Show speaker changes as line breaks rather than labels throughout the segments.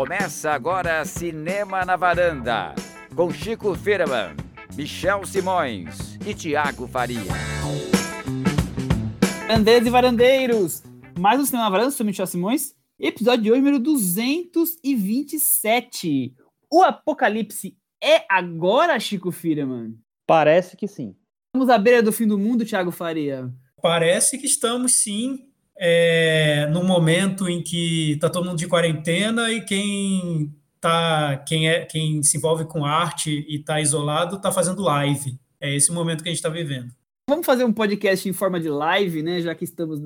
Começa agora Cinema na Varanda, com Chico Firman, Michel Simões e Tiago Faria.
Varandeiras e varandeiros, mais um Cinema na Varanda, sou Michel Simões, episódio de hoje, número 227. O apocalipse é agora, Chico Firman?
Parece que sim.
Estamos à beira do fim do mundo, Tiago Faria?
Parece que estamos sim é, no momento em que está todo mundo de quarentena e quem tá, quem é, quem se envolve com arte e está isolado está fazendo live. É esse o momento que a gente está vivendo.
Vamos fazer um podcast em forma de live, né? Já que estamos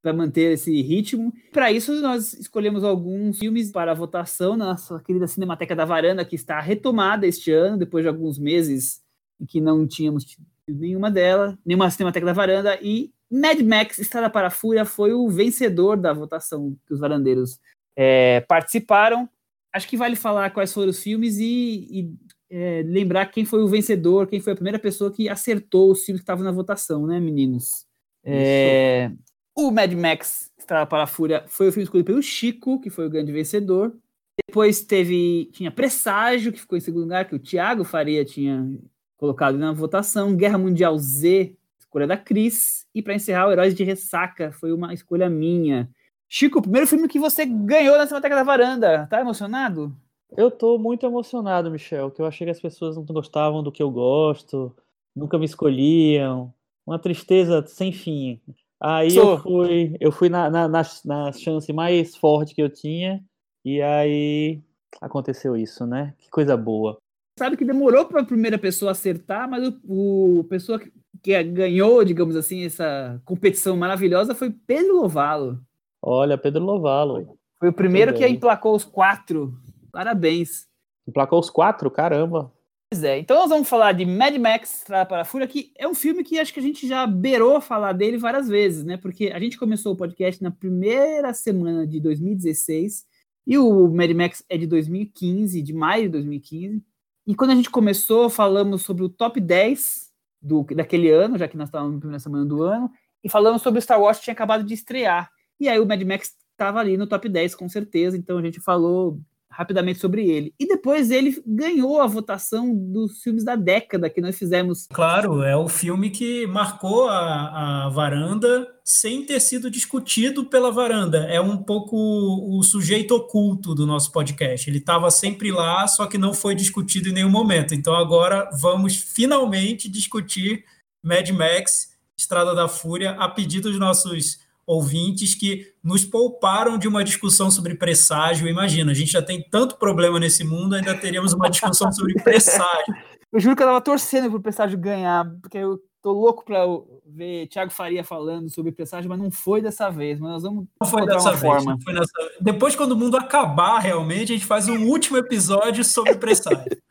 para manter esse ritmo. Para isso, nós escolhemos alguns filmes para votação na nossa querida Cinemateca da Varanda, que está retomada este ano, depois de alguns meses em que não tínhamos nenhuma dela, nenhuma Cinemateca da Varanda, e Mad Max Estrada para a Fúria foi o vencedor da votação que os varandeiros é, participaram. Acho que vale falar quais foram os filmes e, e é, lembrar quem foi o vencedor, quem foi a primeira pessoa que acertou os filmes que estavam na votação, né, meninos? É, o Mad Max Estrada para a Fúria foi o filme escolhido pelo Chico, que foi o grande vencedor. Depois teve tinha Presságio, que ficou em segundo lugar, que o Thiago Faria tinha colocado na votação. Guerra Mundial Z, escolha da Cris. E para encerrar, o Heróis de Ressaca foi uma escolha minha. Chico, o primeiro filme que você ganhou na Cinemateca da Varanda. Tá emocionado?
Eu tô muito emocionado, Michel, que eu achei que as pessoas não gostavam do que eu gosto, nunca me escolhiam. Uma tristeza sem fim. Aí Sou. eu fui, eu fui na, na, na, na chance mais forte que eu tinha, e aí aconteceu isso, né? Que coisa boa
sabe que demorou para a primeira pessoa acertar, mas o, o pessoa que, que, ganhou, digamos assim, essa competição maravilhosa foi Pedro Lovalo.
Olha, Pedro Lovalo.
Foi o primeiro que emplacou os quatro. Parabéns.
Emplacou os quatro? Caramba.
Pois é, então nós vamos falar de Mad Max Estrada para a Fúria, que é um filme que acho que a gente já beirou falar dele várias vezes, né? Porque a gente começou o podcast na primeira semana de 2016 e o Mad Max é de 2015, de maio de 2015. E quando a gente começou, falamos sobre o top 10 do, daquele ano, já que nós estávamos na primeira semana do ano, e falamos sobre o Star Wars que tinha acabado de estrear. E aí o Mad Max estava ali no top 10, com certeza, então a gente falou rapidamente sobre ele. E depois ele ganhou a votação dos filmes da década que nós fizemos.
Claro, é o filme que marcou a, a varanda sem ter sido discutido pela varanda. É um pouco o sujeito oculto do nosso podcast. Ele estava sempre lá, só que não foi discutido em nenhum momento. Então agora vamos finalmente discutir Mad Max, Estrada da Fúria, a pedido dos nossos ouvintes que nos pouparam de uma discussão sobre presságio. Imagina, a gente já tem tanto problema nesse mundo, ainda teríamos uma discussão sobre presságio.
Eu juro que eu estava torcendo para o presságio ganhar, porque eu tô louco para ver Thiago Faria falando sobre presságio, mas não foi dessa vez. Mas nós vamos
não foi dessa vez, forma. Foi dessa... Depois, quando o mundo acabar realmente, a gente faz um último episódio sobre presságio.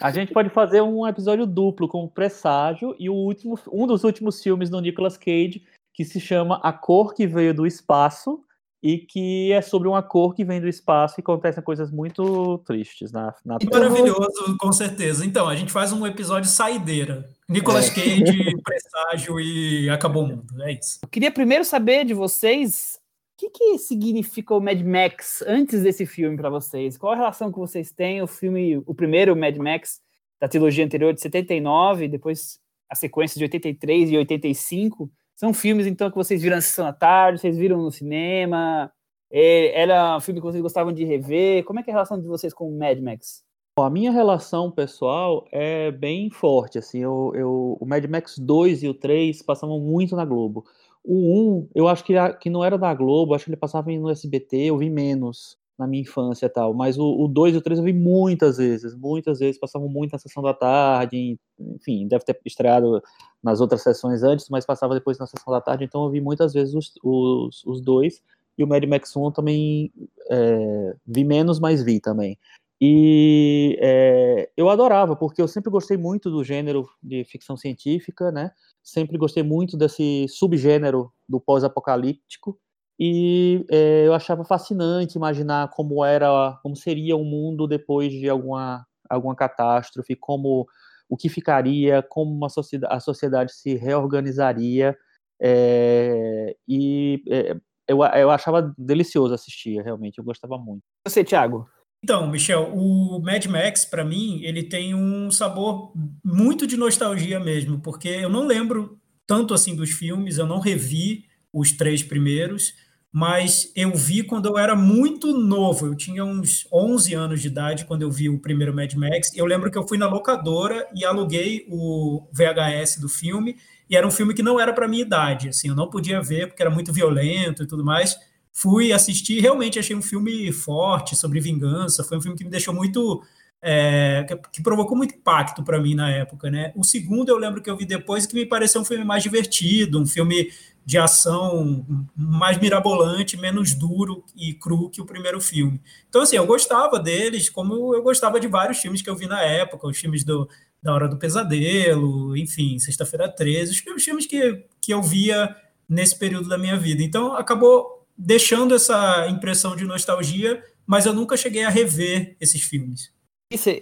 A gente pode fazer um episódio duplo com o presságio e o último, um dos últimos filmes do Nicolas Cage, que se chama A Cor que Veio do Espaço e que é sobre uma cor que vem do espaço e acontecem coisas muito tristes na, na
Maravilhoso, com certeza. Então, a gente faz um episódio saideira. Nicolas é. Cage, presságio e acabou o mundo. É isso.
Eu queria primeiro saber de vocês o que, que significa o Mad Max antes desse filme para vocês? Qual a relação que vocês têm? O filme, o primeiro Mad Max da trilogia anterior de 79, depois a sequência de 83 e 85 são filmes, então, que vocês viram na sessão da tarde, vocês viram no cinema? É, era um filme que vocês gostavam de rever? Como é que é a relação de vocês com Mad Max?
A minha relação pessoal é bem forte. Assim, eu, eu, o Mad Max 2 e o 3 passavam muito na Globo. O 1, eu acho que, que não era da Globo, acho que ele passava no SBT, eu vi menos na minha infância e tal. Mas o 2 e o 3 eu vi muitas vezes, muitas vezes, passavam muito na sessão da tarde, enfim, deve ter estreado nas outras sessões antes, mas passava depois na sessão da tarde, então eu vi muitas vezes os, os, os dois. E o Mad Max 1 também é, vi menos, mas vi também. E é, eu adorava, porque eu sempre gostei muito do gênero de ficção científica, né? Sempre gostei muito desse subgênero do pós-apocalíptico e é, eu achava fascinante imaginar como era, como seria o mundo depois de alguma, alguma catástrofe, como o que ficaria, como uma sociedade, a sociedade se reorganizaria, é, e é, eu, eu achava delicioso assistir, realmente, eu gostava muito.
Você, Thiago?
Então, Michel, o Mad Max, para mim, ele tem um sabor muito de nostalgia mesmo, porque eu não lembro tanto assim dos filmes, eu não revi os três primeiros, mas eu vi quando eu era muito novo, eu tinha uns 11 anos de idade quando eu vi o primeiro Mad Max. Eu lembro que eu fui na locadora e aluguei o VHS do filme, e era um filme que não era para minha idade, assim, eu não podia ver porque era muito violento e tudo mais. Fui assistir, realmente achei um filme forte sobre vingança, foi um filme que me deixou muito é, que, que, provocou muito impacto para mim na época, né? O segundo eu lembro que eu vi depois que me pareceu um filme mais divertido, um filme de ação mais mirabolante, menos duro e cru que o primeiro filme. Então assim, eu gostava deles, como eu gostava de vários filmes que eu vi na época, os filmes do da Hora do Pesadelo, enfim, Sexta-feira 13, os filmes que, que eu via nesse período da minha vida. Então acabou deixando essa impressão de nostalgia, mas eu nunca cheguei a rever esses filmes.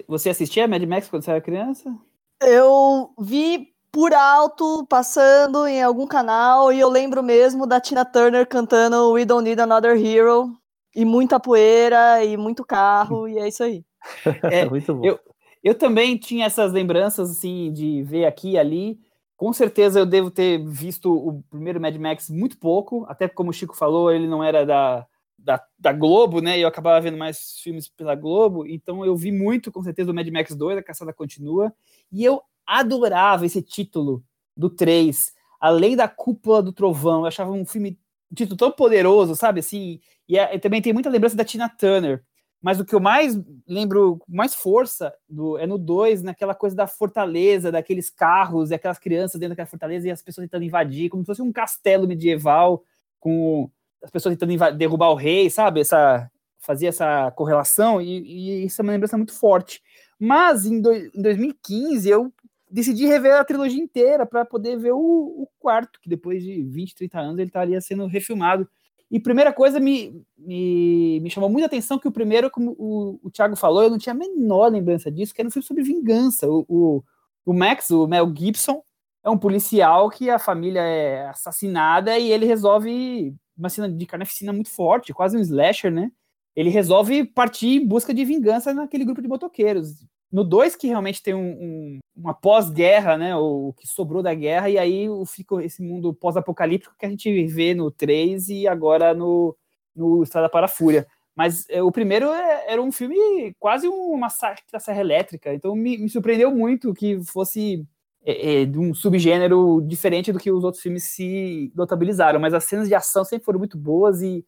Você assistia Mad Max quando você era criança?
Eu vi por alto, passando em algum canal, e eu lembro mesmo da Tina Turner cantando We Don't Need Another Hero, e muita poeira, e muito carro, e é isso aí.
É, muito bom. Eu, eu também tinha essas lembranças, assim, de ver aqui e ali, com certeza eu devo ter visto o primeiro Mad Max muito pouco, até como o Chico falou, ele não era da, da, da, Globo, né? E eu acabava vendo mais filmes pela Globo, então eu vi muito, com certeza, o Mad Max 2, A Caçada Continua, e eu adorava esse título do 3, Além da Cúpula do Trovão. Eu achava um filme, um título tão poderoso, sabe? Assim, e, é, também tem muita lembrança da Tina Turner. Mas o que eu mais lembro, mais força, do, é no 2, naquela coisa da fortaleza, daqueles carros e aquelas crianças dentro daquela fortaleza e as pessoas tentando invadir, como se fosse um castelo medieval, com as pessoas tentando derrubar o rei, sabe? Essa, fazia essa correlação e, e isso é uma lembrança muito forte. Mas em, do, em 2015 eu decidi rever a trilogia inteira para poder ver o, o, quarto, que depois de 20, 30 anos ele estaria sendo refilmado. E primeira coisa, me, me, me chamou muita atenção que o primeiro, como o, o Thiago falou, eu não tinha a menor lembrança disso, que era um filme sobre vingança. O, o, o Max, o Mel Gibson, é um policial que a família é assassinada e ele resolve uma cena de carneficina muito forte, quase um slasher, né? Ele resolve partir em busca de vingança naquele grupo de motoqueiros. No 2, que realmente tem um, um, uma pós-guerra, né? O, que sobrou da guerra, e aí fica esse mundo pós-apocalíptico que a gente vê no 3 e agora no, no Estrada para a Fúria. Mas é, o primeiro é, era um filme quase um massacre da Serra Elétrica, então me, me surpreendeu muito que fosse é, é, de um subgênero diferente do que os outros filmes se notabilizaram. Mas as cenas de ação sempre foram muito boas e,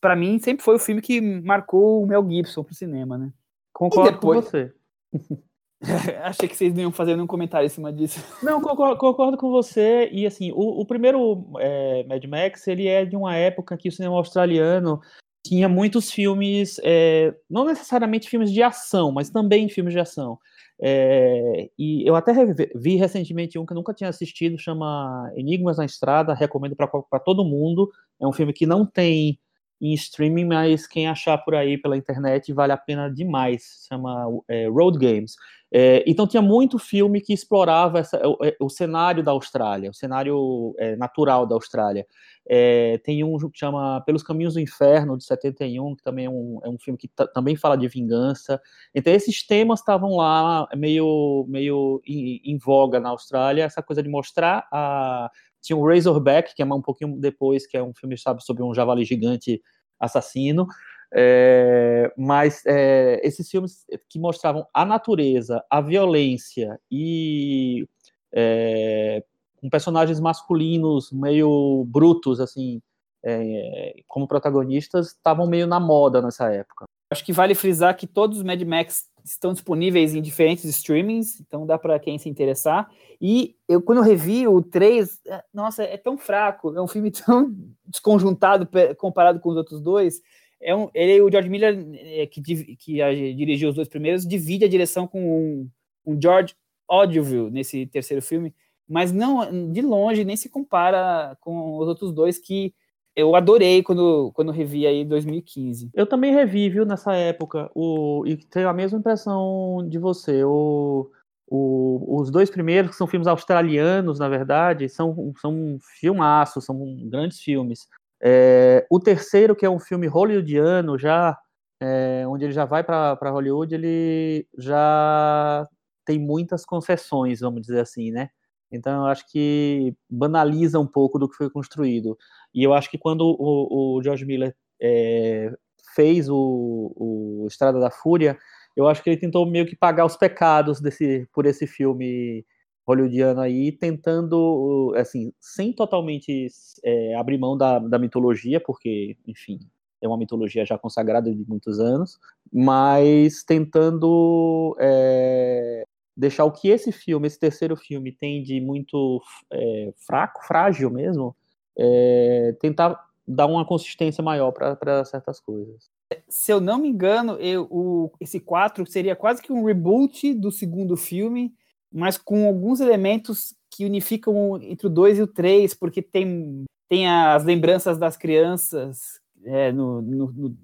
para mim, sempre foi o filme que marcou o Mel Gibson pro cinema, né?
Concordo depois... com você.
Achei que vocês não iam fazer nenhum comentário em cima disso.
Não, concordo, concordo com você. E assim, o, o primeiro é, Mad Max, ele é de uma época que o cinema australiano tinha muitos filmes, é, não necessariamente filmes de ação, mas também filmes de ação. É, e eu até vi recentemente um que eu nunca tinha assistido, chama Enigmas na Estrada, recomendo para todo mundo. É um filme que não tem em streaming, mas quem achar por aí pela internet vale a pena demais. Chama é, Road Games. É, então tinha muito filme que explorava essa, o, é, o, cenário da Austrália, o cenário é, natural da Austrália. É, tem um que chama Pelos Caminhos do Inferno, de 71, que também é um, é um filme que também fala de vingança. Então esses temas estavam lá meio, meio em, em voga na Austrália, essa coisa de mostrar a tinha o Razorback, que é um pouquinho depois, que é um filme, sabe, sobre um javali gigante assassino. É, mas é, esses filmes que mostravam a natureza, a violência e é, com personagens masculinos meio brutos, assim, é, como protagonistas, estavam meio na moda nessa época.
Acho que vale frisar que todos os Mad Max estão disponíveis em diferentes streamings, então dá para quem se interessar. E eu, quando eu revi o 3, é, nossa, é tão fraco, é um filme tão desconjuntado comparado com os outros dois. É um, ele, o George Miller, é, que, que dirigiu os dois primeiros, divide a direção com um, um George Odiville nesse terceiro filme, mas não, de longe, nem se compara com os outros dois que eu adorei quando, quando revi aí em 2015.
Eu também revi, viu, nessa época, o, e tenho a mesma impressão de você. O, o, os dois primeiros, que são filmes australianos, na verdade, são, são filmaços, são grandes filmes. É, o terceiro, que é um filme hollywoodiano, já é, onde ele já vai para Hollywood, ele já tem muitas concessões, vamos dizer assim, né? Então eu acho que banaliza um pouco do que foi construído. E eu acho que quando o, o George Miller é, fez o, o Estrada da Fúria, eu acho que ele tentou meio que pagar os pecados desse, por esse filme hollywoodiano aí, tentando, assim, sem totalmente é, abrir mão da, da mitologia, porque, enfim, é uma mitologia já consagrada de muitos anos, mas tentando é, deixar o que esse filme, esse terceiro filme, tem de muito é, fraco, frágil mesmo, é, tentar dar uma consistência maior para certas coisas.
Se eu não me engano, eu, o, esse 4 seria quase que um reboot do segundo filme, mas com alguns elementos que unificam entre o 2 e o 3, porque tem, tem as lembranças das crianças é, no, no, no,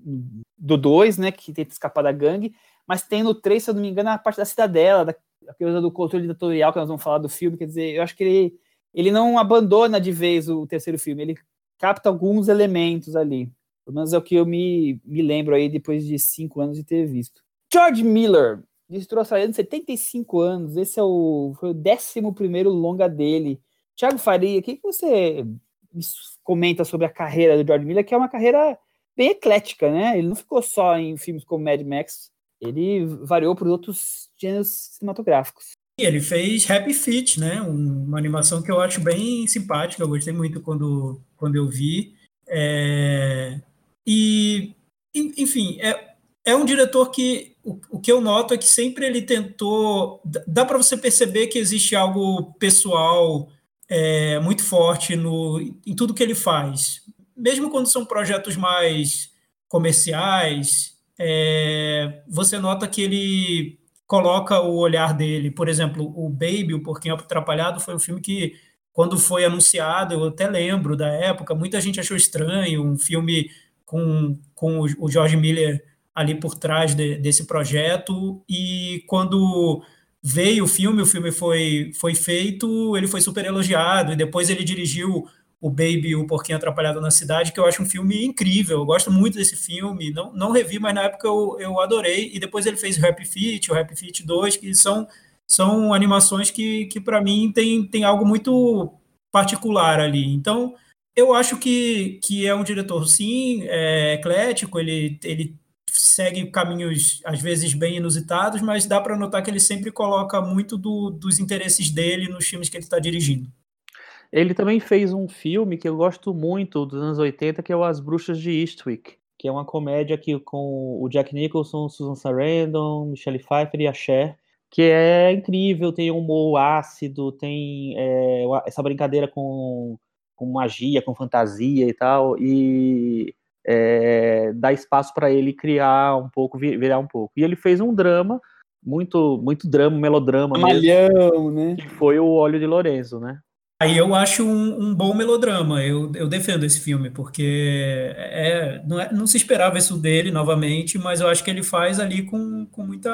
do 2, né, que tenta escapar da gangue, mas tem no 3, se eu não me engano, a parte da cidadela, da, a coisa do controle ditatorial que nós vamos falar do filme, quer dizer, eu acho que ele, ele não abandona de vez o terceiro filme, ele capta alguns elementos ali. Pelo menos é o que eu me, me lembro aí depois de cinco anos de ter visto. George Miller, Destruiu Australiano, 75 anos. Esse é o, foi o 11 longa dele. Tiago Faria, o que, que você comenta sobre a carreira do George Miller, que é uma carreira bem eclética, né? Ele não ficou só em filmes como Mad Max, ele variou por outros gêneros cinematográficos.
Ele fez Happy Feet, né? Uma animação que eu acho bem simpática, eu gostei muito quando, quando eu vi. É... E, enfim, é, é um diretor que o, que eu noto é que sempre ele tentou. Dá para você perceber que existe algo pessoal é, muito forte no, em tudo que ele faz. Mesmo quando são projetos mais comerciais, é, você nota que ele coloca o olhar dele. Por exemplo, o Baby, o Porquinho Atrapalhado, foi um filme que, quando foi anunciado, eu até lembro da época, muita gente achou estranho, um filme com, com o George Miller ali por trás de, desse projeto, e quando veio o filme, o filme foi, foi feito, ele foi super elogiado, e depois ele dirigiu o Baby, o Porquinho Atrapalhado na Cidade, que eu acho um filme incrível, eu gosto muito desse filme, não, não revi, mas na época eu, eu adorei, e depois ele fez o Happy Feet, o Happy Feet 2, que são, são animações que, que para mim tem, tem algo muito particular ali, então eu acho que, que é um diretor, sim, é, eclético, ele, ele segue caminhos às vezes bem inusitados, mas dá para notar que ele sempre coloca muito do, dos interesses dele nos filmes que ele está dirigindo.
Ele também fez um filme que eu gosto muito dos anos 80, que é o As Bruxas de Eastwick, que é uma comédia aqui com o Jack Nicholson, Susan Sarandon, Michelle Pfeiffer e a Cher, que é incrível, tem um humor ácido, tem é, essa brincadeira com, com magia, com fantasia e tal, e é, dá espaço para ele criar um pouco, virar um pouco. E ele fez um drama, muito muito drama, melodrama
Malhão, né?
Que foi o Óleo de Lorenzo, né?
Aí eu acho um, um, bom melodrama, eu, eu defendo esse filme, porque é, não, é, não se esperava isso dele novamente, mas eu acho que ele faz ali com, com muita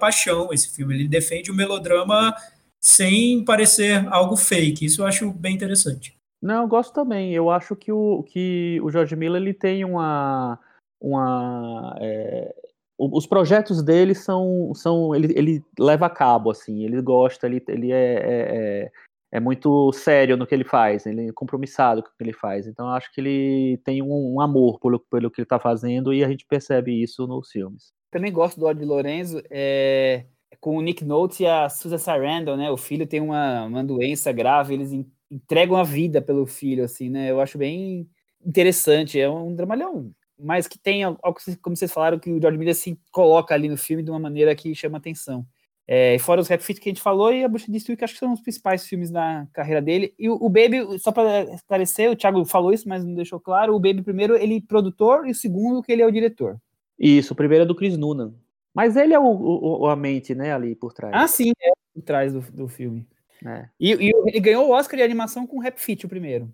paixão esse filme. Ele defende o melodrama sem parecer algo fake, isso eu acho bem interessante.
Não, eu gosto também. Eu acho que o, que o George Miller ele tem uma. uma é, os projetos dele são. são ele, ele leva a cabo, assim, ele gosta, ele, ele é, é, é, é muito sério no que ele faz, ele é compromissado com o que ele faz. Então, eu acho que ele tem um, um amor pelo, pelo que ele está fazendo e a gente percebe isso nos filmes.
Também gosto do Odi Lorenzo. É com o Nick Nolte e a Susan Sarandon, né? O filho tem uma, uma doença grave, eles entregam a vida pelo filho, assim, né? Eu acho bem interessante. É um dramalhão, mas que tem algo, como vocês falaram, que o George Miller se coloca ali no filme de uma maneira que chama atenção. É, fora os rap fit que a gente falou e a Bruxa de Steel, que acho que são os principais filmes da carreira dele. E o, o Baby, só para esclarecer, o Thiago falou isso, mas não deixou claro, o Baby primeiro ele é produtor e o segundo que ele é o diretor.
Isso, o primeiro é do Chris Noonan. Mas ele é o, o, a mente, né, ali por trás.
Ah, sim, é por trás do, do filme. É. E, e, ele ganhou o Oscar de animação com Rap Fit, o primeiro.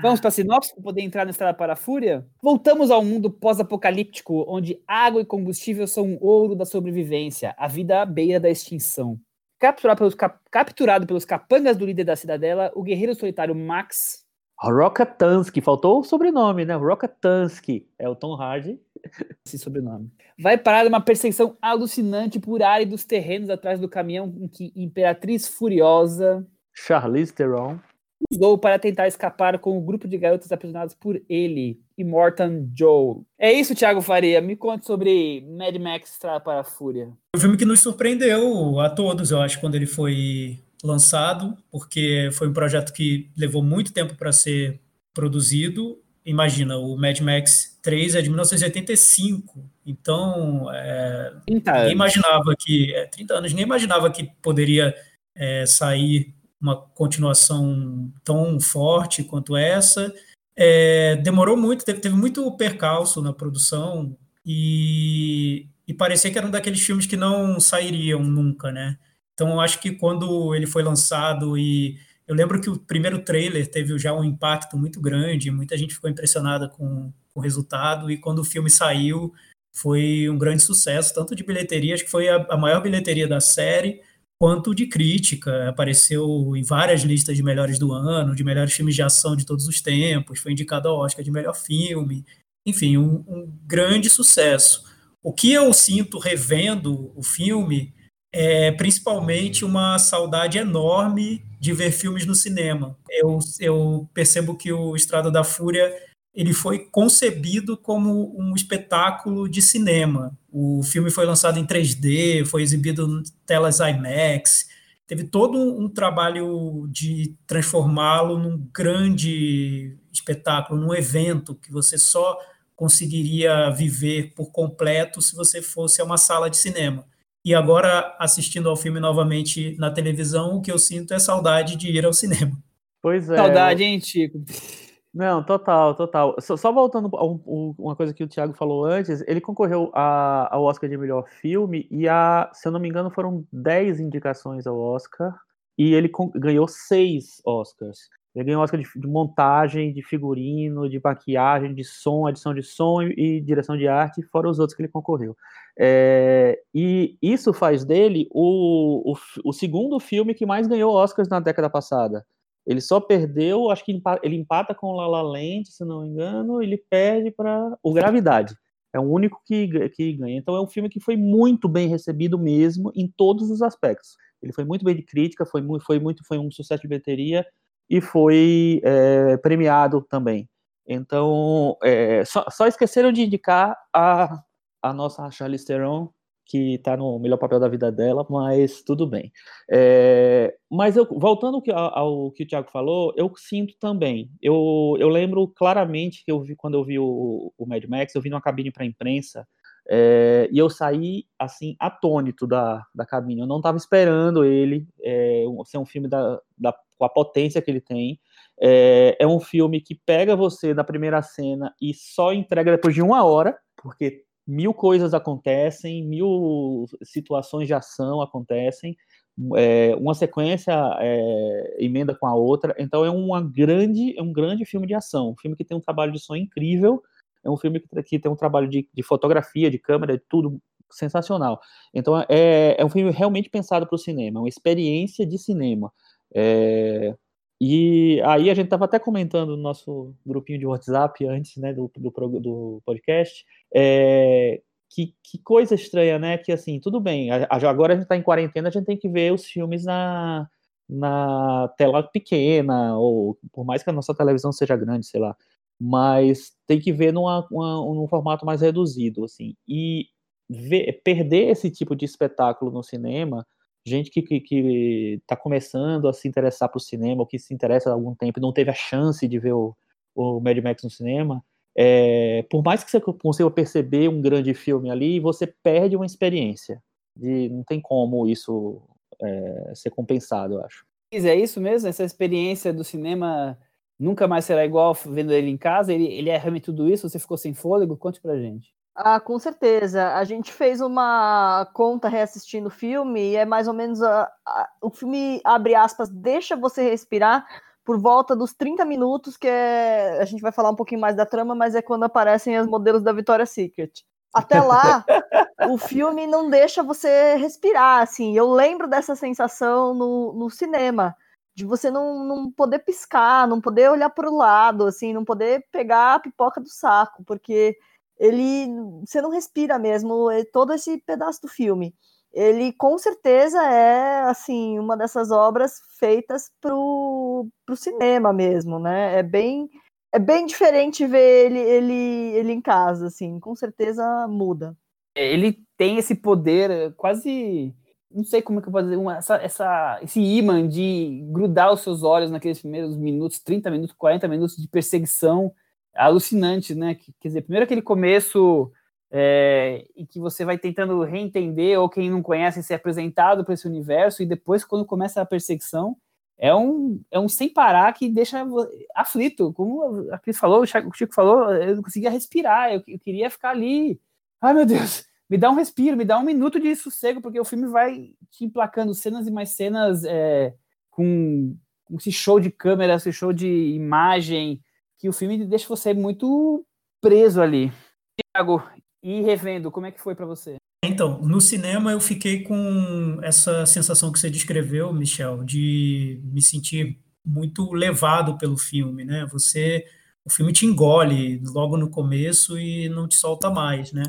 Vamos para a sinopse para poder entrar na Estrada para a Fúria? Voltamos ao mundo pós-apocalíptico, onde água e combustível são um ouro da sobrevivência, a vida à beira da extinção. Capturado pelos, cap, capturado pelos capangas do líder da cidadela, o guerreiro solitário Max
Rockatansky, faltou o sobrenome, né? Rockatansky é o Tom Hardy.
Esse sobrenome. Vai parar uma perseguição alucinante por áridos terrenos atrás do caminhão em que Imperatriz Furiosa
Charlize Theron
usou para tentar escapar com o grupo de garotas aprisionadas por ele, Immortan Joe. É isso, Thiago Faria. Me conte sobre Mad Max Estrada para a Fúria.
O filme que nos surpreendeu a todos, eu acho, quando ele foi lançado, porque foi um projeto que levou muito tempo para ser produzido. Imagina, o Mad Max 3 é de 1985, então é, ninguém imaginava que. É, 30 anos, ninguém imaginava que poderia é, sair uma continuação tão forte quanto essa. É, demorou muito, teve, teve, muito percalço na produção e, e parecia que era um daqueles filmes que não sairiam nunca, né? Então, eu acho que quando ele foi lançado e eu lembro que o primeiro trailer teve já um impacto muito grande, muita gente ficou impressionada com, o resultado e quando o filme saiu foi um grande sucesso, tanto de bilheteria, acho que foi a, a maior bilheteria da série, quanto de crítica. Apareceu em várias listas de melhores do ano, de melhores filmes de ação de todos os tempos, foi indicado ao Oscar de melhor filme. Enfim, um, um grande sucesso. O que eu sinto revendo o filme é principalmente uma saudade enorme de ver filmes no cinema. Eu, eu percebo que o Estrada da Fúria ele foi concebido como um espetáculo de cinema. O filme foi lançado em 3D, foi exibido em telas IMAX, teve todo um trabalho de transformá-lo num grande espetáculo, num evento que você só conseguiria viver por completo se você fosse a uma sala de cinema. E agora, assistindo ao filme novamente na televisão, o que eu sinto é saudade de ir ao cinema.
Pois é.
Saudade, hein, Chico?
Não, total, total. Só, só voltando a um, um, uma coisa que o Thiago falou antes, ele concorreu a, ao Oscar de melhor filme e, a, se eu não me engano, foram 10 indicações ao Oscar e ele ganhou seis Oscars. Ele ganhou Oscar de, de, montagem, de figurino, de maquiagem, de som, edição de som e, e direção de arte, fora os outros que ele concorreu. É, e isso faz dele o, o, o, segundo filme que mais ganhou Oscars na década passada. Ele só perdeu, acho que ele empata com La La Land, se não me engano, ele perde para o Gravidade. É o único que, que ganha. Então é um filme que foi muito bem recebido mesmo em todos os aspectos. Ele foi muito bem de crítica, foi foi muito, foi um sucesso de bilheteria e foi é, premiado também. Então, é, só, só, esqueceram de indicar a, a nossa Charlize Theron, que está no melhor papel da vida dela, mas tudo bem. É, mas eu, voltando ao, ao, que o Thiago falou, eu sinto também. Eu, eu lembro claramente que eu vi quando eu vi o, o Mad Max, eu vi numa cabine para imprensa é, e eu saí assim atônito da, da cabine. Eu não estava esperando ele é, ser um filme da, da, com a potência que ele tem. É, é um filme que pega você na primeira cena e só entrega depois de uma hora, porque mil coisas acontecem, mil situações de ação acontecem, é, uma sequência é, emenda com a outra, então é uma grande, é um grande filme de ação, um filme que tem um trabalho de som incrível, é um filme que, tem um trabalho de, de, fotografia, de câmera, de tudo sensacional. Então é, é um filme realmente pensado para o cinema, uma experiência de cinema. É, e aí a gente estava até comentando no nosso grupinho de WhatsApp antes, né, do, do, do podcast, é, que, que, coisa estranha, né, que assim, tudo bem, agora a gente está em quarentena, a gente tem que ver os filmes na, na tela pequena, ou por mais que a nossa televisão seja grande, sei lá, mas tem que ver numa, uma, num formato mais reduzido, assim, e ver, perder esse tipo de espetáculo no cinema gente que está que, que tá começando a se interessar por cinema, ou que se interessa há algum tempo não teve a chance de ver o, o Mad Max no cinema, é, por mais que você consiga perceber um grande filme ali, você perde uma experiência. E não tem como isso é, ser compensado, eu acho.
É isso mesmo? Essa experiência do cinema nunca mais será igual vendo ele em casa? Ele, ele é realmente tudo isso? Você ficou sem fôlego? Conte pra gente.
Ah, com certeza. A gente fez uma conta reassistindo o filme e é mais ou menos a, a, o filme abre aspas, deixa você respirar por volta dos 30 minutos, que é, a gente vai falar um pouquinho mais da trama, mas é quando aparecem as modelos da Victoria's Secret. Até lá, o filme não deixa você respirar, assim. Eu lembro dessa sensação no, no cinema. De você não, não poder piscar, não poder olhar para o lado, assim, não poder pegar a pipoca do saco, porque ele você não respira mesmo é todo esse pedaço do filme. Ele com certeza é assim uma dessas obras feitas para o cinema mesmo, né? É bem é bem diferente ver ele, ele, ele em casa, assim, com certeza muda.
Ele tem esse poder quase não sei como é que eu posso dizer, uma, essa, essa, esse imã de grudar os seus olhos naqueles primeiros minutos, 30 minutos, 40 minutos de perseguição alucinante, né? Quer dizer, primeiro aquele começo é, em que você vai tentando reentender, ou quem não conhece, ser apresentado para esse universo, e depois, quando começa a perseguição, é um, é um sem parar que deixa aflito. Como a Cris falou, o Chico falou, eu não conseguia respirar, eu, eu queria ficar ali. Ai, meu Deus! Me dá um respiro, me dá um minuto de sossego, porque o filme vai te emplacando cenas e mais cenas é, com, com esse show de câmera, esse show de imagem, que o filme deixa você muito preso ali. Tiago, e revendo, como é que foi para você?
Então, no cinema eu fiquei com essa sensação que você descreveu, Michel, de me sentir muito levado pelo filme, né? Você, o filme te engole logo no começo e não te solta mais, né?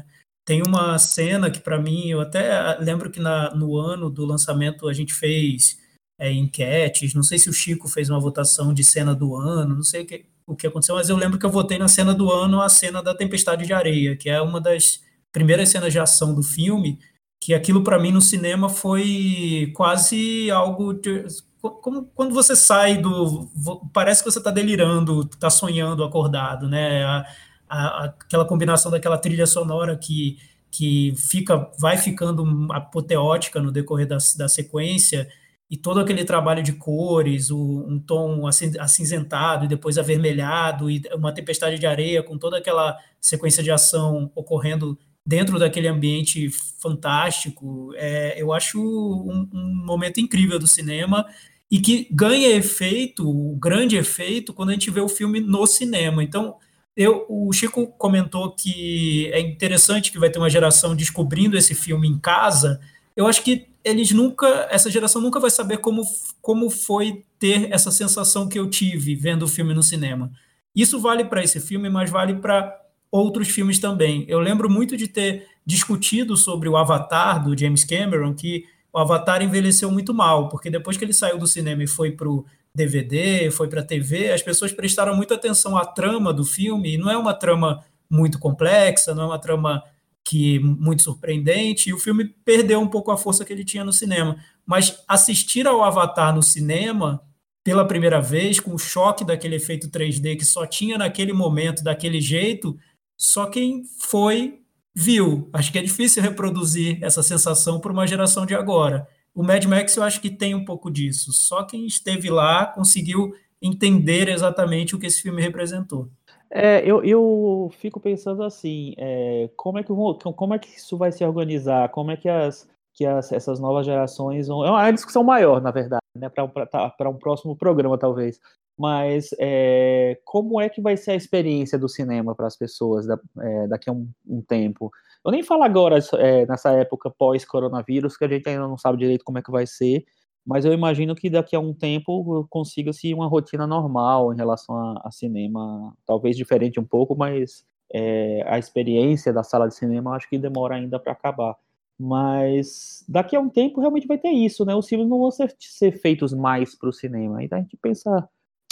Tem uma cena que, para mim, eu até lembro que na, no ano do lançamento a gente fez é, enquetes. Não sei se o Chico fez uma votação de cena do ano, não sei o que, o que aconteceu, mas eu lembro que eu votei na cena do ano a cena da Tempestade de Areia, que é uma das primeiras cenas de ação do filme. Que aquilo, para mim, no cinema foi quase algo. De, como quando você sai do. Parece que você está delirando, está sonhando acordado, né? A, a, aquela combinação daquela trilha sonora que, que fica, vai ficando apoteótica no decorrer da, da sequência, e todo aquele trabalho de cores, o, um tom acinzentado e depois avermelhado, e uma tempestade de areia, com toda aquela sequência de ação ocorrendo dentro daquele ambiente fantástico, é, eu acho um, um momento incrível do cinema e que ganha efeito, o grande efeito, quando a gente vê o filme no cinema. Então, eu, o Chico comentou que é interessante que vai ter uma geração descobrindo esse filme em casa. Eu acho que eles nunca, essa geração nunca vai saber como, como foi ter essa sensação que eu tive vendo o filme no cinema. Isso vale para esse filme, mas vale para outros filmes também. Eu lembro muito de ter discutido sobre o Avatar do James Cameron, que o Avatar envelheceu muito mal, porque depois que ele saiu do cinema e foi para o DVD, foi para TV, as pessoas prestaram muita atenção à trama do filme, e não é uma trama muito complexa, não é uma trama que muito surpreendente, e o filme perdeu um pouco a força que ele tinha no cinema. Mas assistir ao Avatar no cinema pela primeira vez, com o choque daquele efeito 3D que só tinha naquele momento, daquele jeito, só quem foi viu. Acho que é difícil reproduzir essa sensação para uma geração de agora. O Mad Max eu acho que tem um pouco disso. Só quem esteve lá conseguiu entender exatamente o que esse filme representou.
É, eu, eu fico pensando assim, é, como, é que, como é que isso vai se organizar? Como é que, as, que as, essas novas gerações vão... É uma discussão maior, na verdade, né, para um, tá, um próximo programa, talvez. Mas é, como é que vai ser a experiência do cinema para as pessoas da, é, daqui a um, um tempo? Eu nem falo agora, é, nessa época pós-coronavírus, que a gente ainda não sabe direito como é que vai ser, mas eu imagino que daqui a um tempo consiga-se uma rotina normal em relação a, a, cinema, talvez diferente um pouco, mas é, a experiência da sala de cinema acho que demora ainda para acabar. Mas daqui a um tempo realmente vai ter isso, né? Os filmes não vão ser, ser feitos mais para o cinema. Então a gente pensa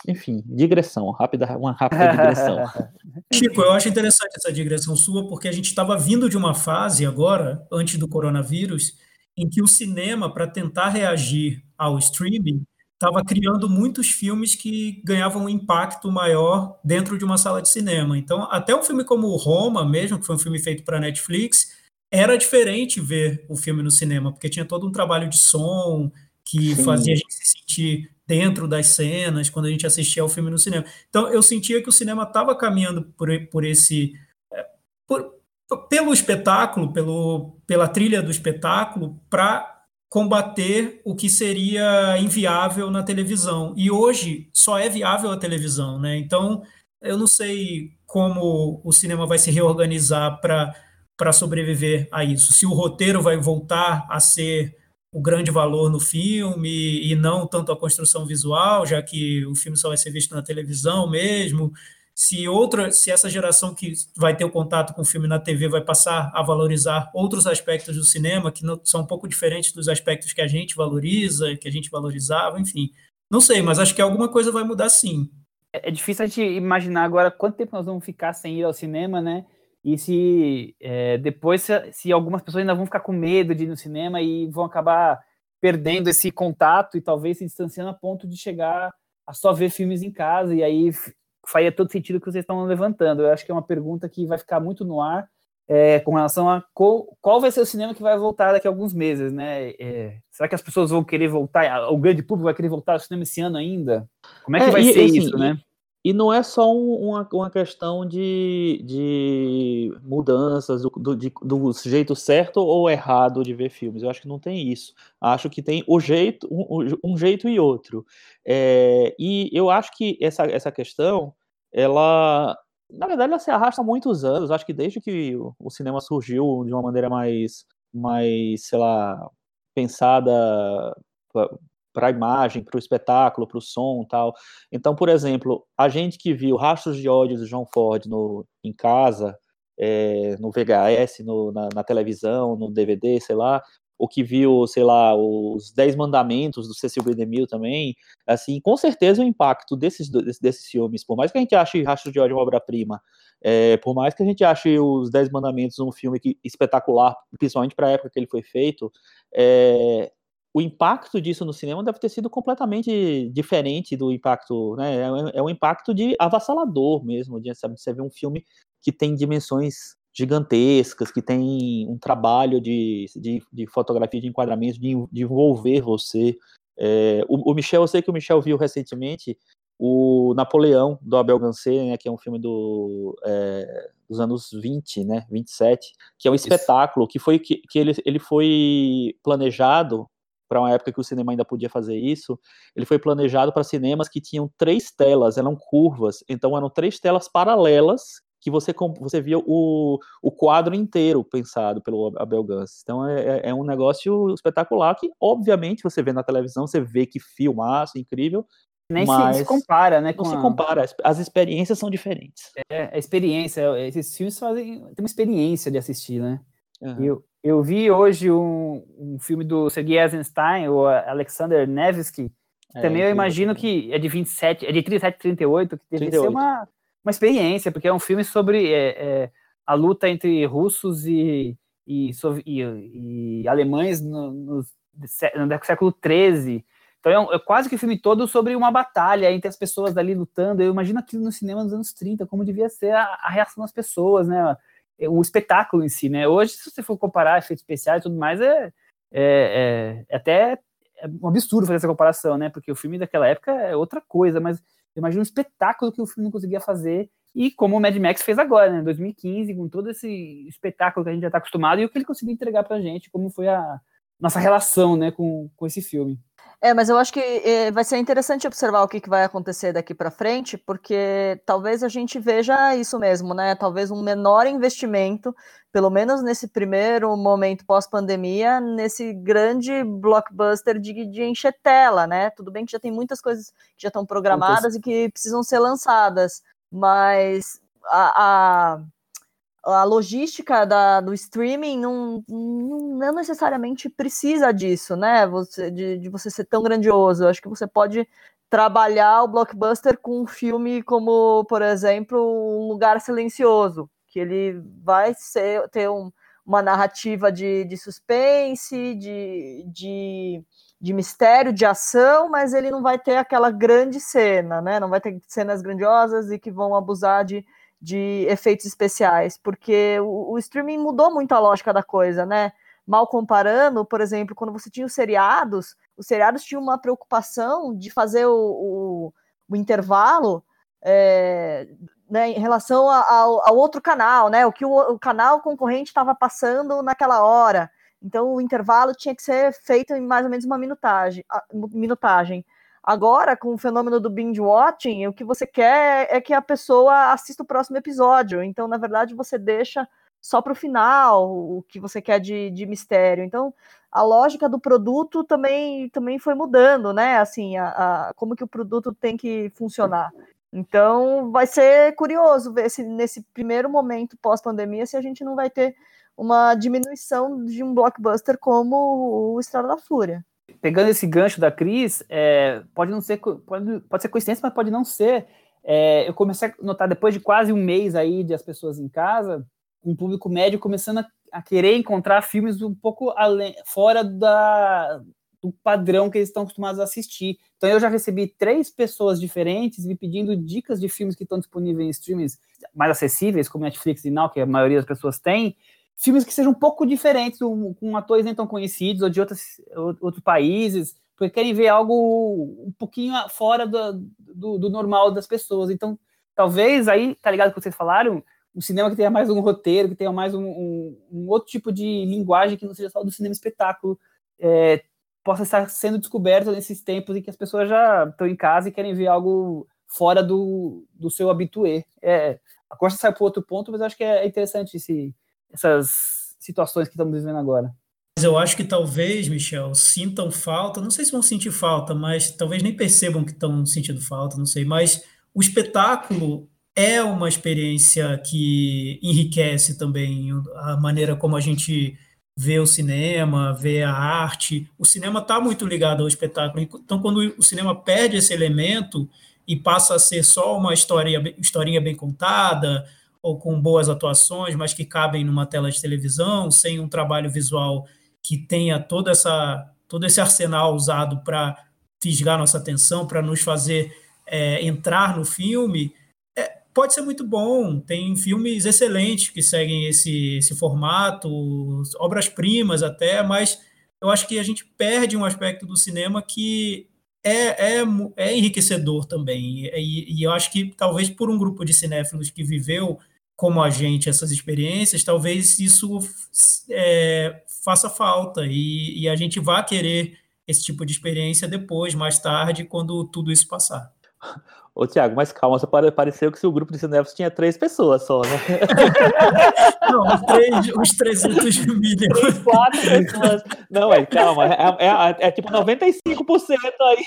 enfim, digressão, rápida, uma rápida digressão.
Chico, eu acho interessante essa digressão sua, porque a gente estava vindo de uma fase agora, antes do coronavírus, em que o cinema, para tentar reagir ao streaming, estava criando muitos filmes que ganhavam um impacto maior dentro de uma sala de cinema. Então, até um filme como Roma, mesmo, que foi um filme feito para Netflix, era diferente ver o filme no cinema, porque tinha todo um trabalho de som que Sim. fazia a gente se sentir dentro das cenas, quando a gente assistia ao filme no cinema. Então, eu sentia que o cinema estava caminhando por, por esse. É, por, pelo espetáculo, pelo, pela trilha do espetáculo, para combater o que seria inviável na televisão. E hoje só é viável a televisão, né? Então, eu não sei como o cinema vai se reorganizar para sobreviver a isso. Se o roteiro vai voltar a ser o grande valor no filme e não tanto a construção visual, já que o filme só vai ser visto na televisão mesmo. Se outra, se essa geração que vai ter o contato com o filme na TV vai passar a valorizar outros aspectos do cinema que não, são um pouco diferentes dos aspectos que a gente valoriza, que a gente valorizava, enfim. Não sei, mas acho que alguma coisa vai mudar sim.
É, é difícil a gente imaginar agora quanto tempo nós vamos ficar sem ir ao cinema, né? E se é, depois, se, se, algumas pessoas ainda vão ficar com medo de ir no cinema e vão acabar perdendo esse contato e talvez se distanciando a ponto de chegar a só ver filmes em casa, e aí faria todo sentido que vocês estão levantando. Eu acho que é uma pergunta que vai ficar muito no ar é, com relação a qual, qual, vai ser o cinema que vai voltar daqui a alguns meses, né? É, será que as pessoas vão querer voltar, o grande público vai querer voltar ao cinema esse ano ainda? Como é que é, vai e, ser assim, isso, né?
E não é só um, uma, uma questão de, de mudanças do, do, de, do jeito certo ou errado de ver filmes. Eu acho que não tem isso. Acho que tem o jeito, um, um jeito e outro. É, e eu acho que essa, essa questão, ela, na verdade, ela se arrasta há muitos anos. Acho que desde que o, cinema surgiu de uma maneira mais, mais sei lá, pensada para a imagem, para o espetáculo, para o som tal. Então, por exemplo, a gente que viu Rastros de Ódio do John Ford no, em casa, é, no VHS, no, na, na, televisão, no DVD, sei lá, ou que viu, sei lá, os Dez Mandamentos do Cecil B. DeMille também, assim, com certeza o impacto desses, desses filmes, por mais que a gente ache Rastros de Ódio uma obra-prima, é, por mais que a gente ache os Dez Mandamentos um filme que, espetacular, principalmente para a época que ele foi feito, é, o impacto disso no cinema deve ter sido completamente diferente do impacto, né? É, é um impacto de avassalador mesmo, de sabe, você ver um filme que tem dimensões gigantescas, que tem um trabalho de, de, de fotografia, de enquadramento, de, de envolver você. É, o, o, Michel, eu sei que o Michel viu recentemente o Napoleão, do Abel Gansé, né, que é um filme do, é, dos anos 20, né, 27, que é um espetáculo que foi que, que ele, ele foi planejado para uma época que o cinema ainda podia fazer isso, ele foi planejado para cinemas que tinham três telas, eram curvas, então eram três telas paralelas que você, você via o, o quadro inteiro pensado pelo Abel Gans. Então é, é, é um negócio espetacular que, obviamente, você vê na televisão, você vê que filmaço, incrível,
nem mas se, se, compara, né?
Não se a... compara, as experiências são diferentes.
É, a experiência, esses filmes fazem tem uma experiência de assistir, né? Uhum. Eu, eu vi hoje um, um filme do Sergei Eisenstein, o Alexander Nevsky, é, também eu imagino que é de 27, é de 37, 38, que deve 38. ser uma, uma experiência, porque é um filme sobre é, é, a luta entre russos e, e, e, e alemães no, no, no, século XIII. Então é, um, é, quase que o filme todo sobre uma batalha entre as pessoas ali lutando. Eu imagino aquilo no cinema nos anos 30, como devia ser a, a reação das pessoas, né? O espetáculo em si, né? Hoje, se você for comparar efeitos especiais e tudo mais, é, é, é, até é um absurdo fazer essa comparação, né? Porque o filme daquela época é outra coisa, mas imagina um espetáculo que o filme não conseguia fazer e como o Mad Max fez agora, né? 2015, com todo esse espetáculo que a gente já está acostumado e o que ele conseguiu entregar pra gente, como foi a nossa relação, né, com, com esse filme.
É, mas eu acho que é, vai ser interessante observar o que, que vai acontecer daqui para frente, porque talvez a gente veja isso mesmo, né? Talvez um menor investimento, pelo menos nesse primeiro momento pós-pandemia, nesse grande blockbuster de, de encher tela, né? Tudo bem que já tem muitas coisas que já estão programadas e que precisam ser lançadas, mas a, a a logística da, do streaming não, não, necessariamente precisa disso, né? Você, de, de você ser tão grandioso. Eu acho que você pode trabalhar o blockbuster com um filme como, por exemplo, Um Lugar Silencioso, que ele vai ser, ter um, uma narrativa de, de suspense, de, de, de mistério, de ação, mas ele não vai ter aquela grande cena, né? Não vai ter cenas grandiosas e que vão abusar de de efeitos especiais, porque o, o, streaming mudou muito a lógica da coisa, né? Mal comparando, por exemplo, quando você tinha os seriados, os seriados tinham uma preocupação de fazer o, o, o intervalo é, né, em relação ao, ao, outro canal, né? O que o, o canal concorrente estava passando naquela hora. Então o intervalo tinha que ser feito em mais ou menos uma minutagem. minutagem. Agora, com o fenômeno do binge watching, o que você quer é que a pessoa assista o próximo episódio. Então, na verdade, você deixa só para o final, o que você quer de, de mistério. Então, a lógica do produto também, também foi mudando, né? Assim, a, a, como que o produto tem que funcionar. Então, vai ser curioso ver se nesse primeiro momento pós-pandemia se a gente não vai ter uma diminuição de um blockbuster como o Estrada da Fúria.
Pegando esse gancho da Cris, é, pode não ser pode, pode ser coincidência, mas pode não ser. É, eu comecei a notar depois de quase um mês aí de as pessoas em casa, um público médio começando a, a querer encontrar filmes um pouco além, fora da, do padrão que eles estão acostumados a assistir. Então eu já recebi três pessoas diferentes me pedindo dicas de filmes que estão disponíveis em streams mais acessíveis, como Netflix e Now, que a maioria das pessoas tem, filmes que sejam um pouco diferentes, com atores nem tão conhecidos ou de outros, outros países, porque querem ver algo um pouquinho fora do, do, do normal das pessoas. Então, talvez aí, tá ligado que vocês falaram, um cinema que tenha mais um roteiro, que tenha mais um, um, um outro tipo de linguagem que não seja só do cinema espetáculo, é, possa estar sendo descoberto nesses tempos em que as pessoas já estão em casa e querem ver algo fora do, do seu habitué. É, a Costa sai para outro ponto, mas eu acho que é interessante esse, essas situações que estamos vivendo agora.
Mas eu acho que talvez, Michel, sintam falta, não sei se vão sentir falta, mas talvez nem percebam que estão sentindo falta, não sei, mas o espetáculo é uma experiência que enriquece também a maneira como a gente vê o cinema, vê a arte. O cinema está muito ligado ao espetáculo. Então, quando o cinema perde esse elemento e passa a ser só uma história, historinha bem contada, ou com boas atuações, mas que cabem numa tela de televisão, sem um trabalho visual que tenha toda essa, todo esse arsenal usado para fisgar nossa atenção, para nos fazer é, entrar no filme, pode ser muito bom. Tem filmes excelentes que seguem esse, esse formato, obras-primas até, mas eu acho que a gente perde um aspecto do cinema que é, é, é enriquecedor também. E, e, eu acho que talvez por um grupo de cinéfilos que viveu como a gente essas experiências, talvez isso é, faça falta e, e a gente vá querer esse tipo de experiência depois, mais tarde, quando tudo isso passar.
Ô, Tiago, mas calma, você pareceu que se o grupo de cinéfilos tinha três pessoas só, né?
Não, os, três, os 300 milhões.
Quatro pessoas. Não, é, calma, é, é, é, tipo 95% aí.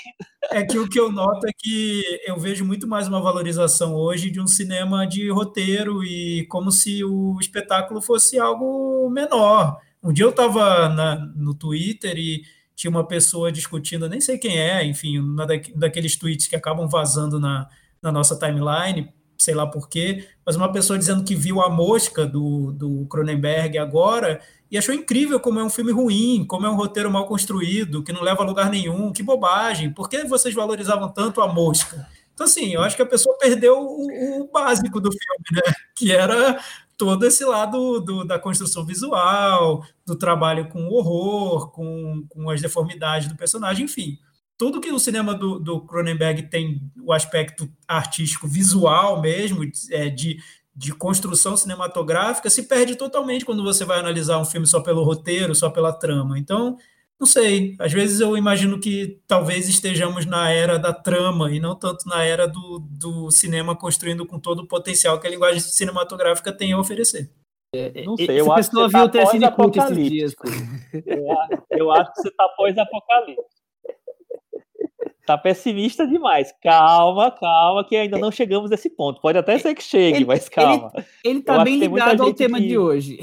É que o que eu noto é que eu vejo muito mais uma valorização hoje de um cinema de roteiro e como se o espetáculo fosse algo menor. Um dia eu estava no Twitter e tinha uma pessoa discutindo, nem sei quem é, enfim, uma daqueles tweets que acabam vazando na, na nossa timeline, sei lá porquê, mas uma pessoa dizendo que viu A Mosca do, do Cronenberg agora e achou incrível como é um filme ruim, como é um roteiro mal construído, que não leva a lugar nenhum, que bobagem, por que vocês valorizavam tanto A Mosca? Então, assim, eu acho que a pessoa perdeu o, o básico do filme, né? Que era todo esse lado do, da construção visual, do trabalho com o horror, com, com as deformidades do personagem, enfim. Tudo que o cinema do, do Cronenberg tem o aspecto artístico visual mesmo, é, de, de construção cinematográfica, se perde totalmente quando você vai analisar um filme só pelo roteiro, só pela trama. Então, não sei, às vezes eu imagino que talvez estejamos na era da trama e não tanto na era do, do cinema construindo com todo o potencial que a linguagem cinematográfica tem a oferecer.
É, não sei, eu acho que você tá pós-apocalipse. Eu, eu acho que você tá pós-apocalipse. Tá pessimista demais. Calma, calma, que ainda não chegamos nesse ponto. Pode até ser que chegue, ele, mas calma.
Ele, ele tá bem ligado ao tema que... de hoje.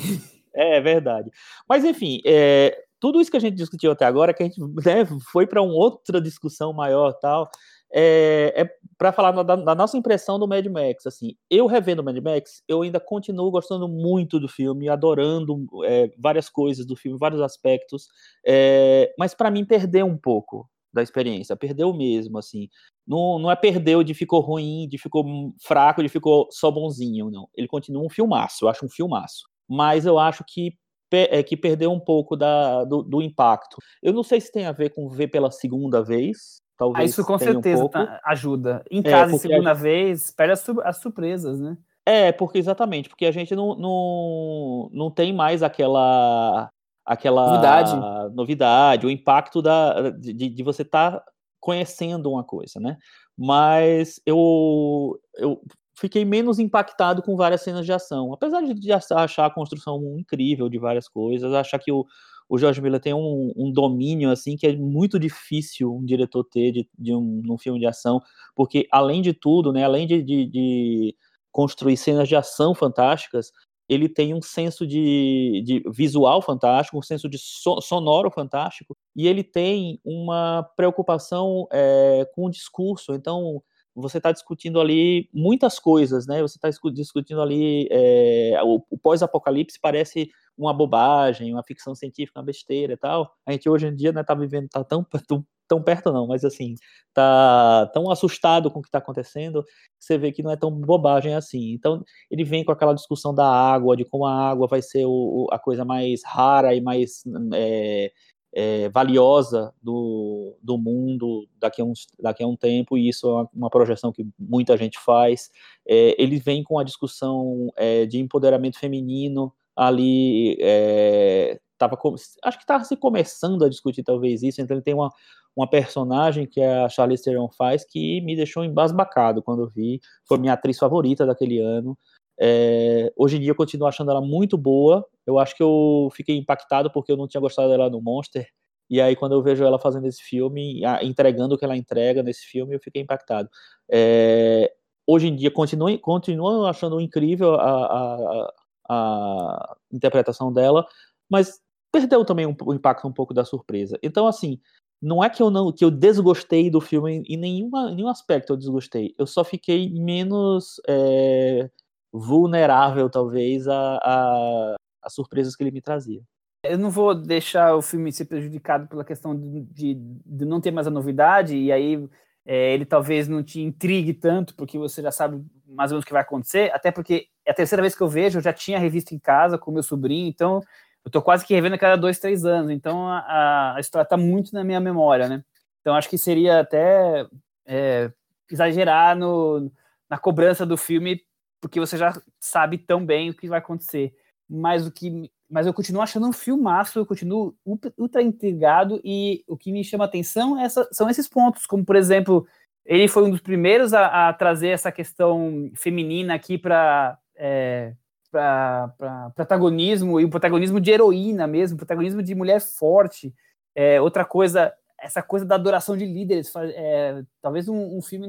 É, é verdade. Mas enfim, é, tudo isso que a gente discutiu até agora, que a gente né, foi para uma outra discussão maior tal, é, é para falar da, da, nossa impressão do Mad Max. Assim, eu revendo Mad Max, eu ainda continuo gostando muito do filme, adorando é, várias coisas do filme, vários aspectos, é, mas para mim perdeu um pouco da experiência, perdeu mesmo, assim. Não, não é perdeu de ficou ruim, de ficou fraco, de ficou só bonzinho, não. Ele continua um filmaço, eu acho um filmaço. Mas eu acho que é, que perdeu um pouco da, do, do, impacto. Eu não sei se tem a ver com ver pela segunda vez. Talvez
ah, isso com certeza
um
tá, ajuda. Em é, casa, é, segunda gente... vez, perde as, as, surpresas, né?
É, porque exatamente, porque a gente não, não, não tem mais aquela aquela
novidade,
novidade o impacto da, de, de você estar tá conhecendo uma coisa, né? Mas eu, eu fiquei menos impactado com várias cenas de ação. Apesar de achar a construção incrível de várias coisas, achar que o, o George Miller tem um, um, domínio assim que é muito difícil um diretor ter de, de um, um filme de ação, porque além de tudo, né, além de, de, de construir cenas de ação fantásticas, ele tem um senso de, de visual fantástico, um senso de so, sonoro fantástico, e ele tem uma preocupação é, com o discurso. Então, você está discutindo ali muitas coisas, né? Você está discutindo ali é, o, o pós-apocalipse parece uma bobagem, uma ficção científica, uma besteira e tal. A gente hoje em dia né, tá vivendo, tá tão, tão, tão perto não, mas assim, tá tão assustado com o que está acontecendo, você vê que não é tão bobagem assim. Então, ele vem com aquela discussão da água, de como a água vai ser o, a coisa mais rara e mais é, é, valiosa do, do mundo daqui a, uns, daqui a um tempo, e isso é uma, projeção que muita gente faz. É, ele vem com a discussão é, de empoderamento feminino ali, é, tava, acho que estava se começando a discutir talvez isso, então ele tem uma, uma personagem que a Charlize Theron faz que me deixou embasbacado quando eu vi, foi minha atriz favorita daquele ano, é, hoje em dia eu continuo achando ela muito boa. Eu acho que eu fiquei impactado porque eu não tinha gostado dela no Monster. E aí, quando eu vejo ela fazendo esse filme, entregando o que ela entrega nesse filme, eu fiquei impactado. É, hoje em dia, continuo, continuo achando incrível a, a, a, interpretação dela, mas perdeu também um, o impacto um pouco da surpresa. Então, assim, não é que eu não que eu desgostei do filme em nenhuma, nenhum aspecto eu desgostei. Eu só fiquei menos é, vulnerável, talvez, a, a, a, surpresas que ele me trazia.
Eu não vou deixar o filme ser prejudicado pela questão de, de, não ter mais a novidade, e aí é, ele talvez não te intrigue tanto, porque você já sabe mais ou menos o que vai acontecer, até porque é a terceira vez que eu vejo, eu já tinha revisto em casa com meu sobrinho, então eu tô quase que revendo a cada dois, três anos, então a, a história tá muito na minha memória, né? Então acho que seria até é, exagerar no, na cobrança do filme porque você já sabe tão bem o que vai acontecer. Mas o que mas eu continuo achando um filmaço, eu continuo ultra intrigado e o que me chama atenção é essa, são esses pontos, como por exemplo, ele foi um dos primeiros a, a trazer essa questão feminina aqui para é, para protagonismo e o protagonismo de heroína mesmo, protagonismo de mulher forte. É, outra coisa, essa coisa da adoração de líderes, é, talvez um, um filme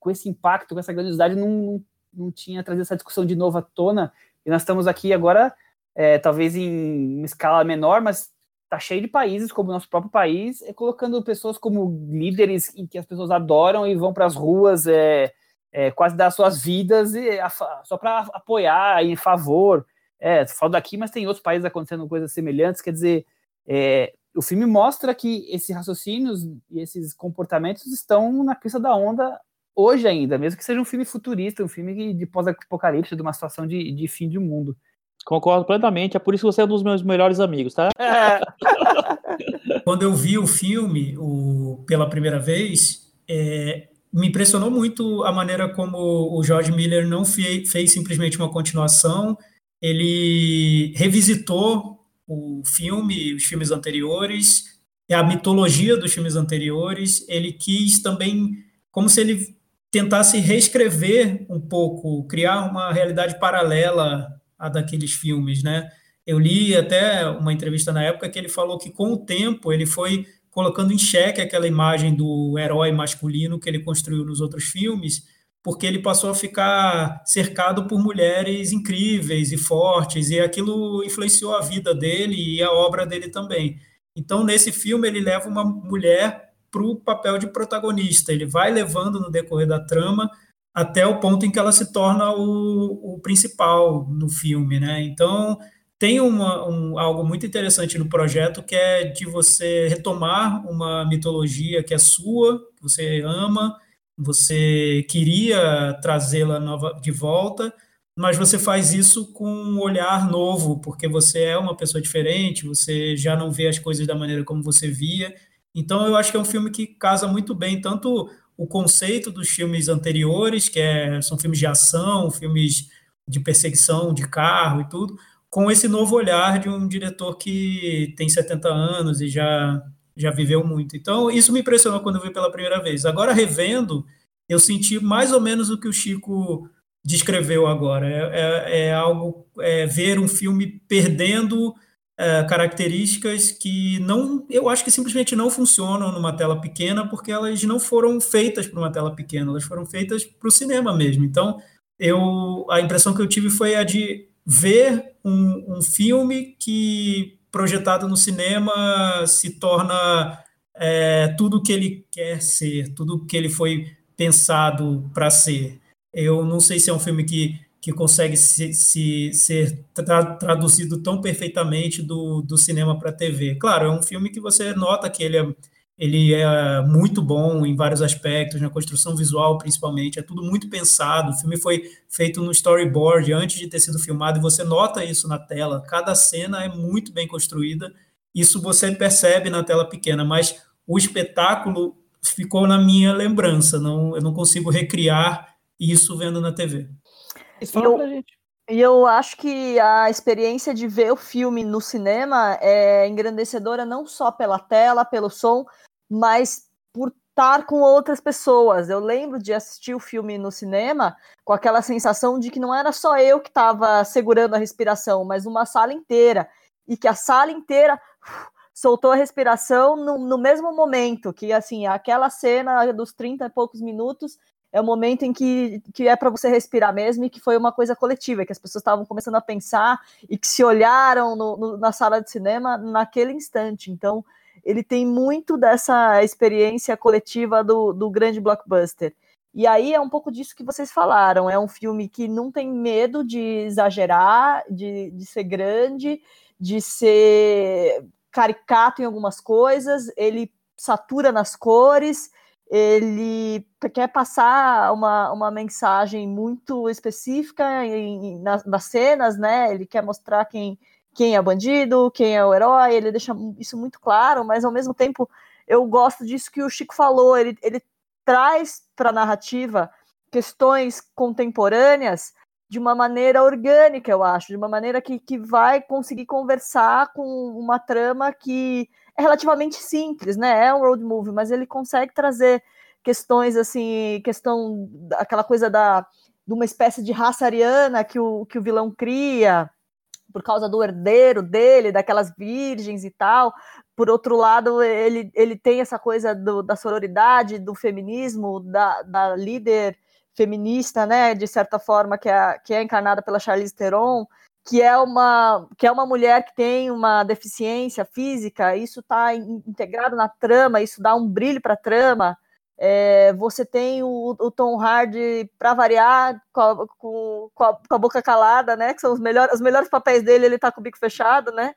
com esse impacto, com essa grandiosidade, não tinha trazido essa discussão de novo à tona, e nós estamos aqui agora, é, talvez em uma escala menor, mas está cheio de países, como o nosso próprio país, é, colocando pessoas como líderes em que as pessoas adoram e vão para as ruas é, é, quase dar suas vidas e, a, só para apoiar em favor. É, falo daqui, mas tem outros países acontecendo coisas semelhantes, quer dizer, é, o filme mostra que esses raciocínios e esses comportamentos estão na pista da onda hoje ainda, mesmo que seja um filme futurista, um filme de pós-apocalipse, de uma situação de, de fim de mundo.
Concordo plenamente, é por isso que você é um dos meus melhores amigos, tá? É.
Quando eu vi o filme o, pela primeira vez, é, me impressionou muito a maneira como o George Miller não fez, fez simplesmente uma continuação, ele revisitou o filme, os filmes anteriores, a mitologia dos filmes anteriores, ele quis também, como se ele tentasse reescrever um pouco, criar uma realidade paralela à daqueles filmes, né? Eu li até uma entrevista na época que ele falou que com o tempo ele foi colocando em xeque aquela imagem do herói masculino que ele construiu nos outros filmes, porque ele passou a ficar cercado por mulheres incríveis e fortes, e aquilo influenciou a vida dele e a obra dele também. Então, nesse filme, ele leva uma mulher para o papel de protagonista. Ele vai levando no decorrer da trama até o ponto em que ela se torna o, o principal no filme, né? Então tem uma, um, algo muito interessante no projeto que é de você retomar uma mitologia que é sua, que você ama, você queria trazê-la de volta, mas você faz isso com um olhar novo, porque você é uma pessoa diferente, você já não vê as coisas da maneira como você via, então, eu acho que é um filme que casa muito bem tanto o conceito dos filmes anteriores, que é, são filmes de ação, filmes de perseguição de carro e tudo, com esse novo olhar de um diretor que tem 70 anos e já, já viveu muito. Então, isso me impressionou quando eu vi pela primeira vez. Agora, revendo, eu senti mais ou menos o que o Chico descreveu agora. É, é, é algo é ver um filme perdendo é, características que não, eu acho que simplesmente não funcionam numa tela pequena, porque elas não foram feitas para uma tela pequena, elas foram feitas para o cinema mesmo. Então, eu, a impressão que eu tive foi a de ver um, um filme que projetado no cinema se torna é, tudo que ele quer ser, tudo que ele foi pensado para ser. Eu não sei se é um filme que que consegue se, se ser tra traduzido tão perfeitamente do, do cinema para a TV. Claro, é um filme que você nota que ele é, ele é muito bom em vários aspectos, na construção visual principalmente, é tudo muito pensado. O filme foi feito no storyboard antes de ter sido filmado e você nota isso na tela. Cada cena é muito bem construída. Isso você percebe na tela pequena, mas o espetáculo ficou na minha lembrança. Não, eu não consigo recriar isso vendo na TV.
Eu, pra gente. E eu acho que a experiência de ver o filme no cinema é engrandecedora não só pela tela, pelo som, mas por estar com outras pessoas. Eu lembro de assistir o filme no cinema com aquela sensação de que não era só eu que estava segurando a respiração, mas uma sala inteira. E que a sala inteira uf, soltou a respiração no, no, mesmo momento, que assim, aquela cena dos 30 e poucos minutos é o momento em que, que é para você respirar mesmo e que foi uma coisa coletiva, que as pessoas estavam começando a pensar e que se olharam no, no, na sala de cinema naquele instante. Então, ele tem muito dessa experiência coletiva do, do grande blockbuster. E aí é um pouco disso que vocês falaram. É um filme que não tem medo de exagerar, de, de ser grande, de ser caricato em algumas coisas, ele satura nas cores, ele quer passar uma, uma mensagem muito específica em, nas, nas, cenas, né? Ele quer mostrar quem, quem é bandido, quem é o herói, ele deixa isso muito claro, mas ao mesmo tempo eu gosto disso que o Chico falou, ele, ele traz para a narrativa questões contemporâneas de uma maneira orgânica, eu acho, de uma maneira que, que vai conseguir conversar com uma trama que é relativamente simples, né? É um road movie, mas ele consegue trazer questões assim, questão aquela coisa da de uma espécie de raça ariana que o, que o vilão cria por causa do herdeiro dele, daquelas virgens e tal. Por outro lado, ele, ele tem essa coisa do, da sororidade, do feminismo, da, da líder feminista, né, de certa forma, que é, que é encarnada pela Charlize Theron que é uma que é uma mulher que tem uma deficiência física, isso está integrado na trama, isso dá um brilho para a trama. É, você tem o, o Tom Hardy para variar com a, com, com, a, com a, boca calada, né? Que são os melhores, os melhores papéis dele, ele está com o bico fechado, né?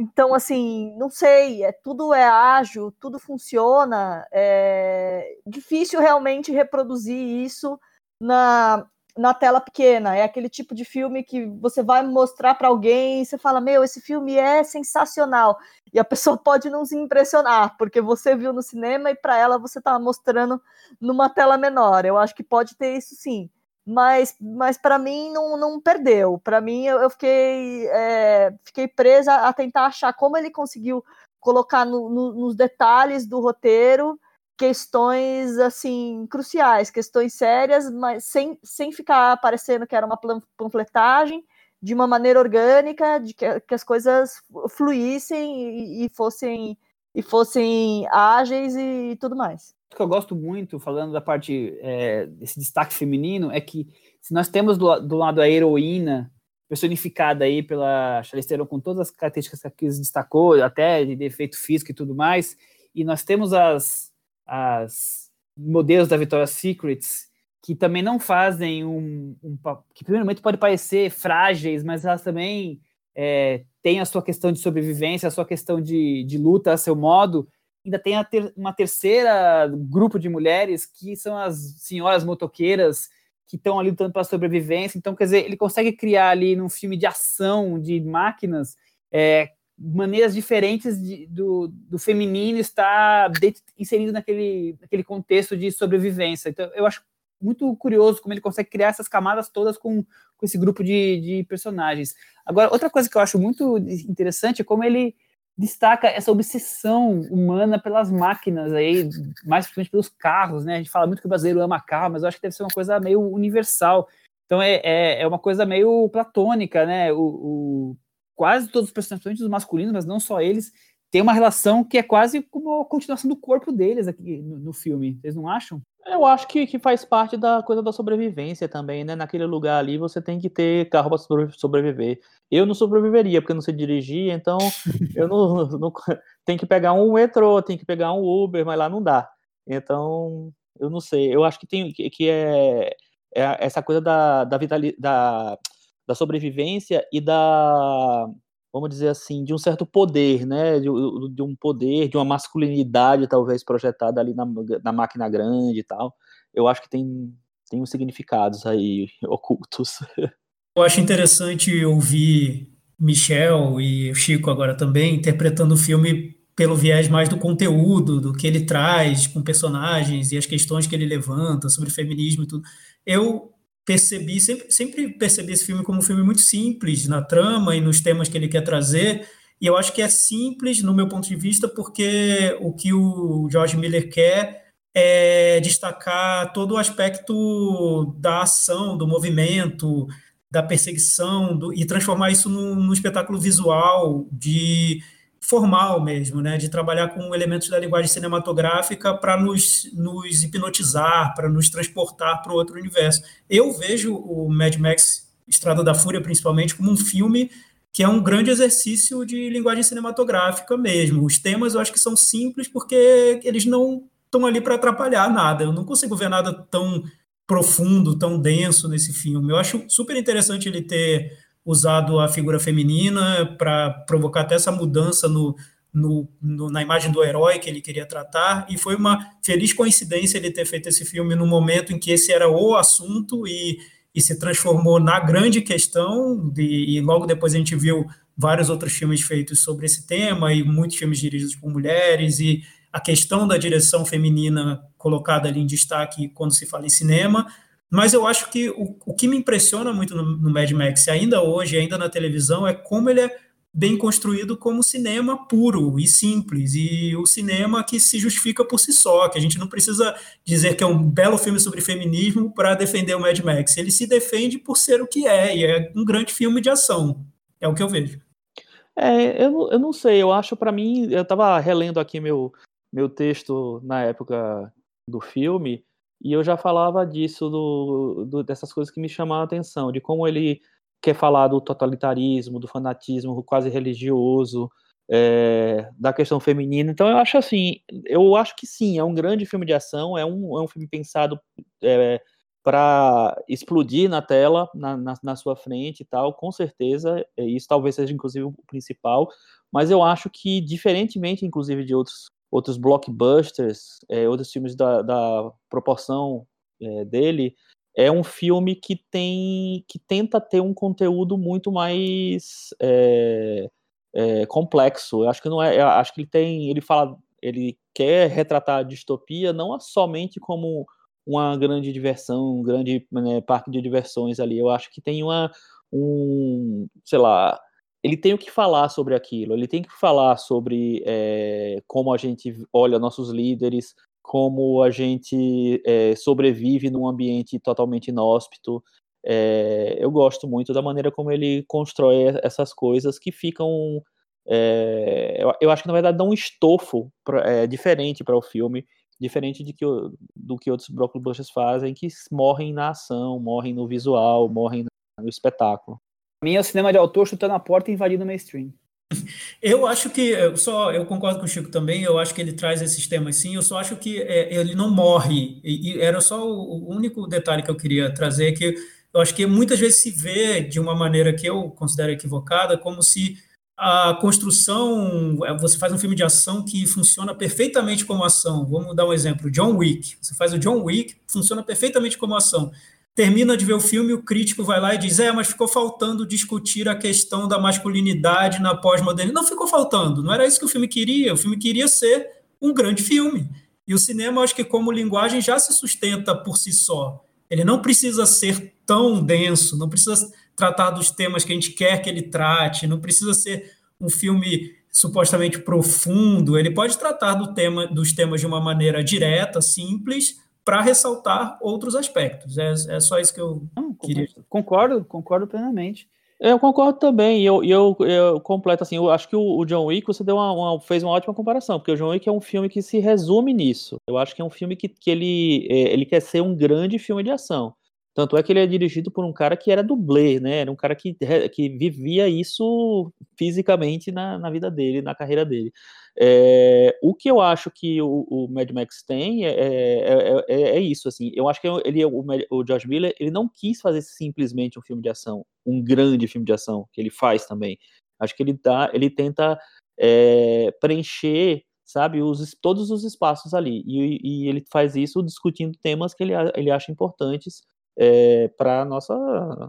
Então, assim, não sei, é, tudo é ágil, tudo funciona. É difícil realmente reproduzir isso na, na tela pequena. É aquele tipo de filme que você vai mostrar para alguém e você fala: Meu, esse filme é sensacional. E a pessoa pode não se impressionar, porque você viu no cinema e para ela você está mostrando numa tela menor. Eu acho que pode ter isso sim. Mas, mas para mim não, não perdeu. Para mim eu, eu fiquei, é, fiquei presa a tentar achar como ele conseguiu colocar no, no, nos detalhes do roteiro questões assim cruciais, questões sérias, mas sem, sem ficar parecendo que era uma panfletagem, de uma maneira orgânica, de que, que as coisas fluíssem e, e, fossem e fossem ágeis e tudo mais.
O que eu gosto muito, falando da parte é, desse destaque feminino, é que se nós temos do, do lado a heroína personificada aí pela Charlize Theron com todas as características que destacou, até de defeito físico e tudo mais, e nós temos as as modelos da Victoria's Secrets que também não fazem um, um que primeiramente pode parecer frágeis, mas elas também é, têm a sua questão de sobrevivência, a sua questão de, de luta, a seu modo. Ainda tem ter, uma terceira grupo de mulheres que são as senhoras motoqueiras que estão ali lutando pela sobrevivência. Então, quer dizer, ele consegue criar ali num filme de ação, de máquinas, é, maneiras diferentes de, do, do feminino estar inserido naquele, naquele contexto de sobrevivência. Então, eu acho muito curioso como ele consegue criar essas camadas todas com, com esse grupo de, de personagens. Agora, outra coisa que eu acho muito interessante é como ele destaca essa obsessão humana pelas máquinas aí, mais principalmente pelos carros, né? A gente fala muito que o brasileiro ama carro, mas eu acho que deve ser uma coisa meio universal. Então é, é, é uma coisa meio platônica, né? O, o quase todos os personagens, os masculinos, mas não só eles, tem uma relação que é quase como a continuação do corpo deles aqui no, no filme. Vocês não acham?
Eu acho que, que faz parte da coisa da sobrevivência também, né? Naquele lugar ali você tem que ter carro para sobreviver. Eu não sobreviveria porque eu não sei dirigir, então eu não, não tem que pegar um metrô, tem que pegar um Uber, mas lá não dá. Então eu não sei. Eu acho que tem que é, é essa coisa da da, da da sobrevivência e da vamos dizer assim, de um certo poder, né, de, de, um poder, de uma masculinidade talvez projetada ali na, na máquina grande e tal. Eu acho que tem, tem uns significados aí ocultos.
Eu acho interessante ouvir Michel e Chico agora também interpretando o filme pelo viés mais do conteúdo, do que ele traz com personagens e as questões que ele levanta sobre feminismo e tudo. Eu percebi, sempre, sempre percebi esse filme como um filme muito simples na trama e nos temas que ele quer trazer. E eu acho que é simples, no meu ponto de vista, porque o que o George Miller quer é destacar todo o aspecto da ação, do movimento, da perseguição, do, e transformar isso num, num espetáculo visual de formal mesmo, né, de trabalhar com elementos da linguagem cinematográfica para nos, nos hipnotizar, para nos transportar para outro universo. Eu vejo o Mad Max Estrada da Fúria, principalmente, como um filme que é um grande exercício de linguagem cinematográfica mesmo. Os temas eu acho que são simples porque eles não estão ali para atrapalhar nada. Eu não consigo ver nada tão profundo, tão denso nesse filme. Eu acho super interessante ele ter usado a figura feminina para provocar até essa mudança no, no, no, na imagem do herói que ele queria tratar, e foi uma feliz coincidência ele ter feito esse filme no momento em que esse era o assunto e, e se transformou na grande questão, de, e logo depois a gente viu vários outros filmes feitos sobre esse tema, e muitos filmes dirigidos por mulheres, e a questão da direção feminina colocada ali em destaque quando se fala em cinema, mas eu acho que o, o que me impressiona muito no, no Mad Max, ainda hoje, ainda na televisão, é como ele é bem construído como cinema puro e simples, e o cinema que se justifica por si só, que a gente não precisa dizer que é um belo filme sobre feminismo para defender o Mad Max. Ele se defende por ser o que é, e é um grande filme de ação. É o que eu vejo.
É, eu, eu não sei, eu acho para mim, eu estava relendo aqui meu, meu texto na época do filme, e eu já falava disso, do, do, dessas coisas que me chamaram a atenção, de como ele quer falar do totalitarismo, do fanatismo quase religioso, é, da questão feminina. Então eu acho assim, eu acho que sim, é um grande filme de ação, é um, é um filme pensado é, para explodir na tela, na, na, na, sua frente e tal, com certeza, isso talvez seja inclusive o principal, mas eu acho que, diferentemente, inclusive, de outros outros blockbusters, é, outros filmes da, da proporção é, dele, é um filme que tem que tenta ter um conteúdo muito mais é, é, complexo. Eu acho que não é, acho que ele tem, ele fala, ele quer retratar a distopia não somente como uma grande diversão, um grande né, parque de diversões ali. Eu acho que tem uma um, sei lá, ele tem o que falar sobre aquilo, ele tem que falar sobre é, como a gente olha nossos líderes, como a gente é, sobrevive num ambiente totalmente inóspito. É, eu gosto muito da maneira como ele constrói essas coisas que ficam. Eu, eu, acho que na verdade dá um estofo pra, diferente para o filme, diferente de que, do que outros blockbusters fazem, que morrem na ação, morrem no visual, morrem no espetáculo
mim é o cinema de autor chutando a porta e invadindo o mainstream.
Eu acho que eu só eu concordo com o Chico também. Eu acho que ele traz esses temas sim. Eu só acho que é, ele não morre. E, e era só o, o, único detalhe que eu queria trazer que eu acho que muitas vezes se vê de uma maneira que eu considero equivocada, como se a construção é, você faz um filme de ação que funciona perfeitamente como ação. Vamos dar um exemplo: John Wick. Você faz o John Wick, funciona perfeitamente como ação termina de ver o filme, o crítico vai lá e diz: É, mas ficou faltando discutir a questão da masculinidade na pós-modernidade. Não ficou faltando, não era isso que o filme queria. O filme queria ser um grande filme. E o cinema, acho que, como linguagem, já se sustenta por si só. Ele não precisa ser tão denso, não precisa tratar dos temas que a gente quer que ele trate, não precisa ser um filme supostamente profundo, ele pode tratar do tema, dos temas de uma maneira direta, simples, para ressaltar outros aspectos. É, é só isso que eu Não, queria.
Concordo, concordo plenamente.
Eu concordo também, e eu, eu, eu completo assim, eu acho que o, o John Wick, você deu uma, uma, fez uma ótima comparação, porque o John Wick é um filme que se resume nisso. Eu acho que é um filme que, que ele, é, ele quer ser um grande filme de ação. Tanto é que ele é dirigido por um cara que era dublê, né? Era um cara que, que vivia isso fisicamente na, na vida dele, na carreira dele. É, o que eu acho que o, o Mad Max tem é, é, é, é, isso, assim. Eu acho que ele, o, o George Miller, ele não quis fazer simplesmente um filme de ação, um grande filme de ação, que ele faz também. Acho que ele dá, ele tenta preencher sabe, os, todos os espaços ali. E, e, ele faz isso discutindo temas que ele, ele acha importantes é, para nossa,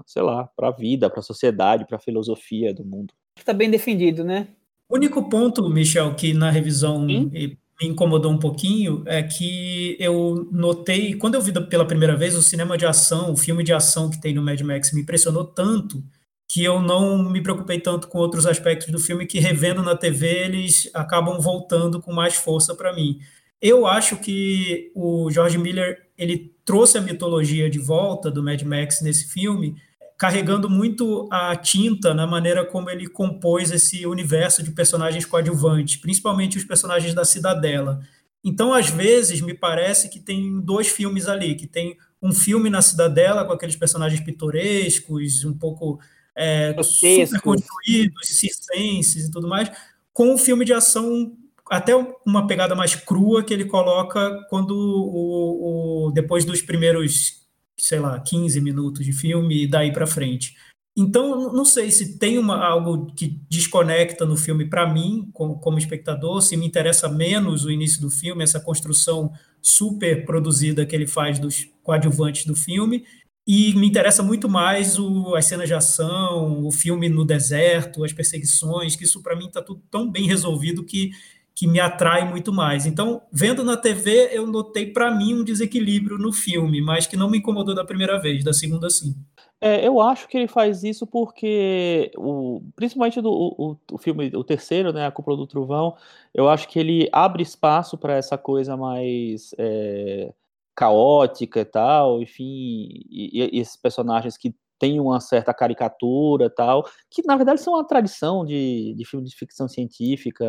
sei lá, para a vida, para a sociedade, para a filosofia do mundo.
Está bem defendido, né?
O único ponto, Michel, que na revisão me incomodou um pouquinho é que eu notei, quando eu vi pela primeira vez o cinema de ação, o filme de ação que tem no Mad Max me impressionou tanto que eu não me preocupei tanto com outros aspectos do filme que revendo na TV eles acabam voltando com mais força para mim. Eu acho que o George Miller ele trouxe a mitologia de volta do Mad Max nesse filme carregando muito a tinta na maneira como ele compôs esse universo de personagens coadjuvantes, principalmente os personagens da Cidadela. Então, às vezes, me parece que tem dois filmes ali, que tem um filme na Cidadela com aqueles personagens pitorescos, um pouco é, super construídos, circenses e tudo mais, com um filme de ação até uma pegada mais crua que ele coloca quando o, o depois dos primeiros sei lá, 15 minutos de filme e daí para frente. Então, não sei se tem uma, algo que desconecta no filme para mim, como, como, espectador, se me interessa menos o início do filme, essa construção super produzida que ele faz dos coadjuvantes do filme, e me interessa muito mais o, as cenas de ação, o filme no deserto, as perseguições, que isso para mim está tudo tão bem resolvido que que me atrai muito mais. Então, vendo na TV, eu notei para mim um desequilíbrio no filme, mas que não me incomodou da primeira vez, da segunda sim.
É, eu acho que ele faz isso porque, o, principalmente do, o, o filme, o terceiro, né, a Cúpula do Trovão, eu acho que ele abre espaço para essa coisa mais é, caótica e tal, enfim, e, e esses personagens que têm uma certa caricatura tal, que na verdade são uma tradição de, de filme de ficção científica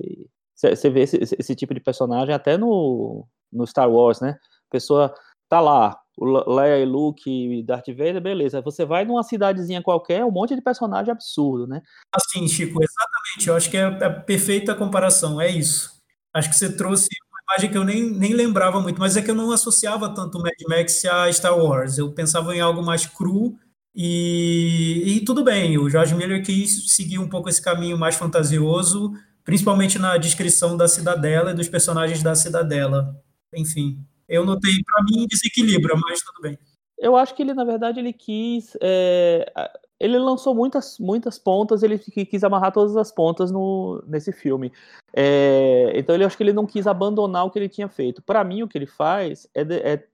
e, você vê esse, esse, tipo de personagem até no, no Star Wars, né? A pessoa tá lá, Leia e Luke e Darth Vader, beleza. Você vai numa cidadezinha qualquer, um monte de personagem absurdo, né?
Assim, Chico, exatamente. Eu acho que é a perfeita comparação, é isso. Acho que você trouxe uma imagem que eu nem, nem lembrava muito, mas é que eu não associava tanto Mad Max a Star Wars. Eu pensava em algo mais cru e, e tudo bem. O George Miller quis seguir um pouco esse caminho mais fantasioso, principalmente na descrição da cidadela e dos personagens da cidadela. Enfim, eu notei para mim desequilíbrio, mas tudo bem.
Eu acho que ele, na verdade, ele quis. É, ele lançou muitas, muitas pontas, ele quis amarrar todas as pontas no, nesse filme. É, então, ele acho que ele não quis abandonar o que ele tinha feito. Para mim, o que ele faz é, é,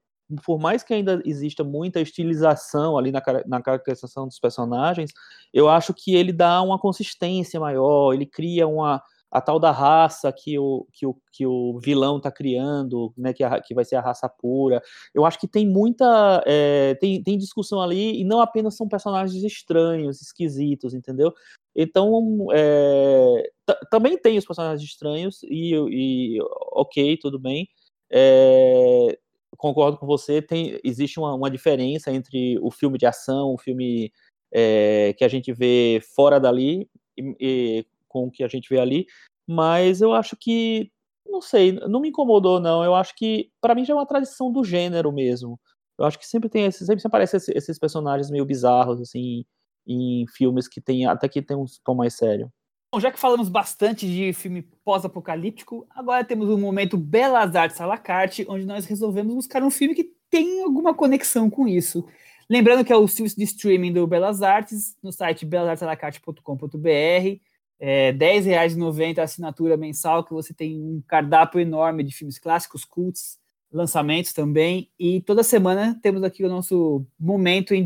por mais que ainda exista muita estilização ali na, na caracterização dos personagens, eu acho que ele dá uma consistência maior, ele cria uma a tal da raça que o, que o, que o vilão está criando, né, que, a, que vai ser a raça pura. Eu acho que tem muita. É, tem, tem discussão ali, e não apenas são personagens estranhos, esquisitos, entendeu? Então, é, também tem os personagens estranhos, e, e ok, tudo bem. É, concordo com você, tem, existe uma, uma diferença entre o filme de ação, o filme é, que a gente vê fora dali, e, e com o que a gente vê ali, mas eu acho que, não sei, não me incomodou não, eu acho que, para mim já é uma tradição do gênero mesmo, eu acho que sempre tem, sempre, sempre aparecem esses, esses personagens meio bizarros, assim, em filmes que tem, até que tem um tom mais sério.
Bom, já que falamos bastante de filme pós-apocalíptico, agora temos um momento Belas Artes à la carte, onde nós resolvemos buscar um filme que tem alguma conexão com isso. Lembrando que é o serviço de streaming do Belas Artes, no site belasartesalacarte.com.br é, R$10,90 a assinatura mensal, que você tem um cardápio enorme de filmes clássicos, cults, lançamentos também. E toda semana temos aqui o nosso momento em,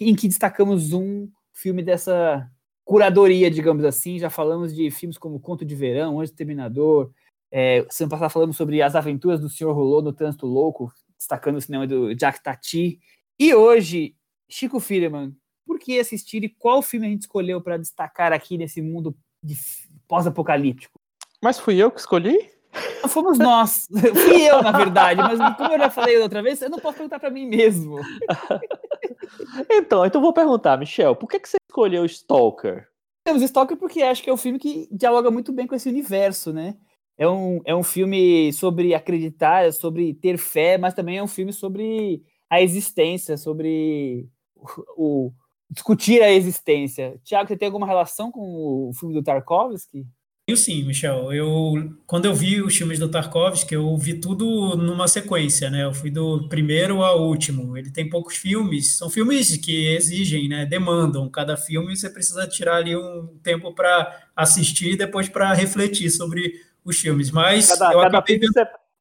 em que destacamos um filme dessa curadoria, digamos assim. Já falamos de filmes como Conto de Verão, Anjo Terminador. É, semana passada falamos sobre as aventuras do Sr. Rolô no Trânsito Louco, destacando o cinema do Jack Tati. E hoje, Chico Firman, por que assistir e qual filme a gente escolheu para destacar aqui nesse mundo pós-apocalíptico?
Mas fui eu que escolhi?
Fomos nós. Fui eu, na verdade, mas como eu já falei outra vez, eu não posso perguntar para mim mesmo.
então, então vou perguntar, Michel, por que, que você escolheu Stalker?
Temos Stalker porque acho que é um filme que dialoga muito bem com esse universo, né? É um, é um filme sobre acreditar, sobre ter fé, mas também é um filme sobre a existência, sobre o, o discutir a existência. Tiago, você tem alguma relação com o filme do Tarkovsky?
Eu sim, Michel. Eu quando eu vi os filmes do Tarkovsky, eu vi tudo numa sequência, né? Eu fui do primeiro ao último. Ele tem poucos filmes, são filmes que exigem, né? Demandam. Cada filme você precisa tirar ali um tempo para assistir e depois para refletir sobre os filmes. Mas
cada, eu cada vendo...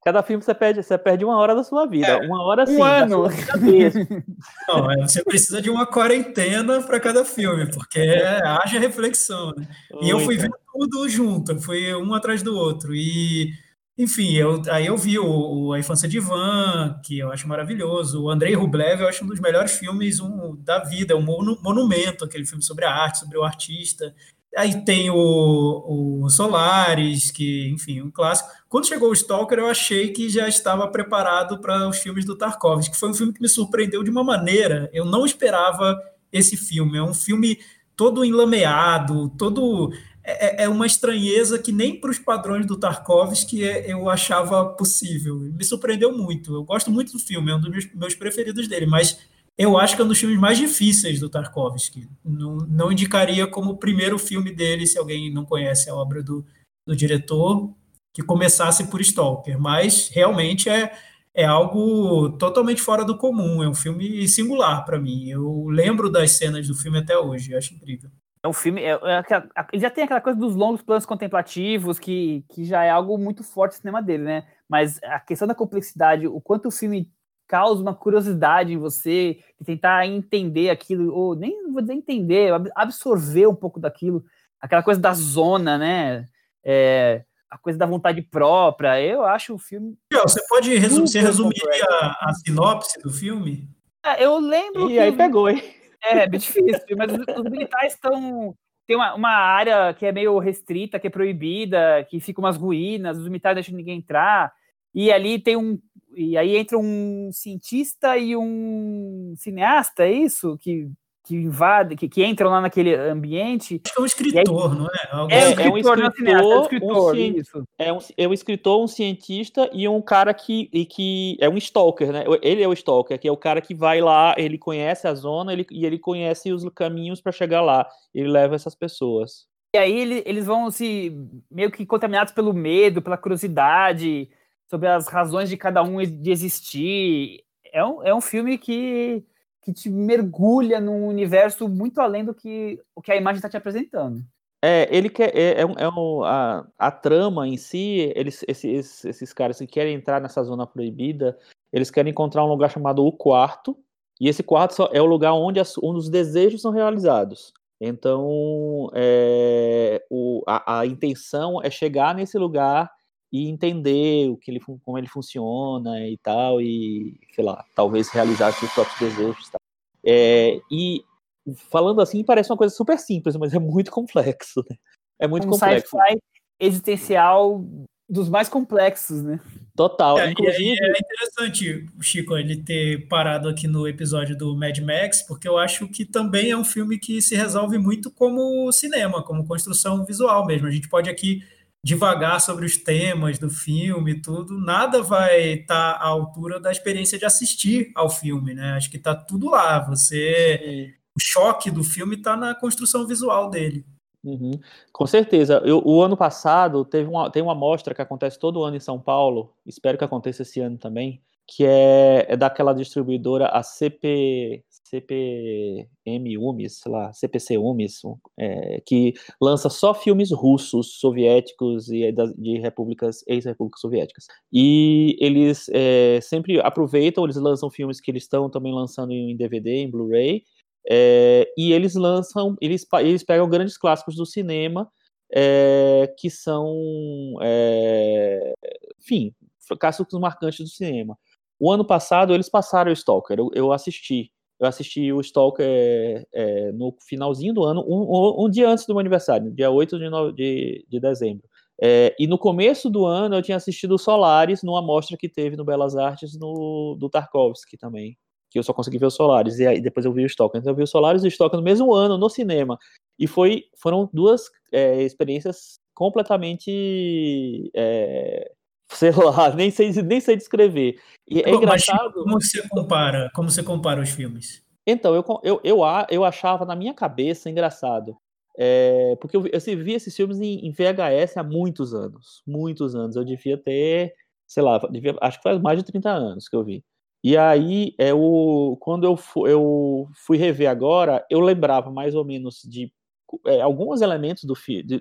cada filme você perde, você perde uma hora da sua vida. É, uma hora sim.
Um ano.
Não, é, você precisa de uma quarentena para cada filme, porque é, haja reflexão. Né? E eu fui vendo tudo junto, foi um atrás do outro. E, enfim, eu, aí eu vi o, o, A Infância de Ivan, que eu acho maravilhoso. O Andrei Rublev, eu acho um dos melhores filmes um, da vida, um monumento, aquele filme sobre a arte, sobre o artista. Aí tem o, o Solares, que, enfim, um clássico. Quando chegou o Stalker, eu achei que já estava preparado para os filmes do Tarkovsky, que foi um filme que me surpreendeu de uma maneira. Eu não esperava esse filme. É um filme todo enlameado, todo é, é, é uma estranheza que nem para os padrões do Tarkovsky é, eu achava possível. Me surpreendeu muito. Eu gosto muito do filme, é um dos meus, meus preferidos dele, mas eu acho que é um dos filmes mais difíceis do Tarkovsky. Não, não indicaria como o primeiro filme dele, se alguém não conhece a obra do, do diretor, que começasse por Stalker, mas realmente é, é algo totalmente fora do comum, é um filme singular para mim. Eu lembro das cenas do filme até hoje, acho incrível.
É um filme. É, é, já tem aquela coisa dos longos planos contemplativos, que, que já é algo muito forte no cinema dele, né? Mas a questão da complexidade, o quanto o filme causa uma curiosidade em você, de tentar entender aquilo, ou nem vou dizer entender, absorver um pouco daquilo, aquela coisa da zona, né? É, a coisa da vontade própria. Eu acho o filme.
Você pode resumir, você resumir a, a, sinopse do filme?
É, eu lembro.
E que... aí pegou, hein?
É, é difícil, mas os, os militares estão. Tem uma, uma, área que é meio restrita, que é proibida, que fica umas ruínas, os militares deixam ninguém entrar. E ali tem um. E aí entra um cientista e um cineasta, é isso? Que que invade, que, que entram lá naquele ambiente.
Acho que é um escritor, aí, não é?
Algo é, é, um escritor, é um escritor, um isso. É um, é um escritor, um cientista e um cara que, e que é um stalker, né? Ele é o stalker, que é o cara que vai lá, ele conhece a zona ele, e ele conhece os caminhos para chegar lá. Ele leva essas pessoas.
E aí ele, eles vão se meio que contaminados pelo medo, pela curiosidade sobre as razões de cada um de existir. É um, é um filme que que te mergulha num universo muito além do que o que a imagem está te apresentando.
É, ele quer. É, é, é um, a, a trama em si, eles, esses, esses caras que querem entrar nessa zona proibida, eles querem encontrar um lugar chamado O Quarto, e esse quarto é o lugar onde, as, onde os desejos são realizados. Então, é, o, a, a, intenção é chegar nesse lugar e entender o que ele, como ele funciona e tal, e, sei lá, talvez realizar seus próprios desejos. Tá? É, e falando assim, parece uma coisa super simples, mas é muito complexo. Né? É muito um complexo.
sci-fi existencial dos mais complexos, né?
Total.
É, Inclusive... é interessante, Chico, ele ter parado aqui no episódio do Mad Max, porque eu acho que também é um filme que se resolve muito como cinema, como construção visual mesmo. A gente pode aqui devagar sobre os temas do filme e tudo, nada vai estar tá à altura da experiência de assistir ao filme, né? Acho que está tudo lá. Você, Sim. o choque do filme está na construção visual dele.
Uhum. Com certeza. Eu, o ano passado teve uma, tem uma mostra que acontece todo ano em São Paulo. Espero que aconteça esse ano também, que é, é daquela distribuidora, a CP, CPM UMIS, sei lá, CPC UMIS, é, que lança só filmes russos, soviéticos e de repúblicas, ex-repúblicas soviéticas. E eles é, sempre aproveitam, eles lançam filmes que eles estão também lançando em DVD, em Blu-ray, É, e eles lançam, eles, eles pegam grandes clássicos do cinema, é, que são, é, enfim, clássicos marcantes do cinema. O ano passado eles passaram o Stalker, eu, eu assisti. Eu assisti o Stalker é, no finalzinho do ano, um, um, dia antes do meu aniversário, dia 8 de, no, de, de dezembro. É, e no começo do ano eu tinha assistido o Solaris numa mostra que teve no Belas Artes no, do Tarkovsky também. Que eu só consegui ver o Solaris, e aí depois eu vi o Stalker. Então eu vi o Solaris e o Stalker no mesmo ano, no cinema. E foi, foram duas é, experiências completamente é, sei lá, nem sei, nem sei descrever. E é engraçado.
Como você compara? Como você compara os filmes?
Então, eu, eu, eu, eu achava na minha cabeça engraçado. É, porque eu, eu vi esses filmes em, em, VHS há muitos anos. Muitos anos. Eu devia ter, sei lá, devia, acho que faz mais de 30 anos que eu vi. E aí, é o, quando eu, eu fui rever agora, eu lembrava mais ou menos de é, alguns elementos do,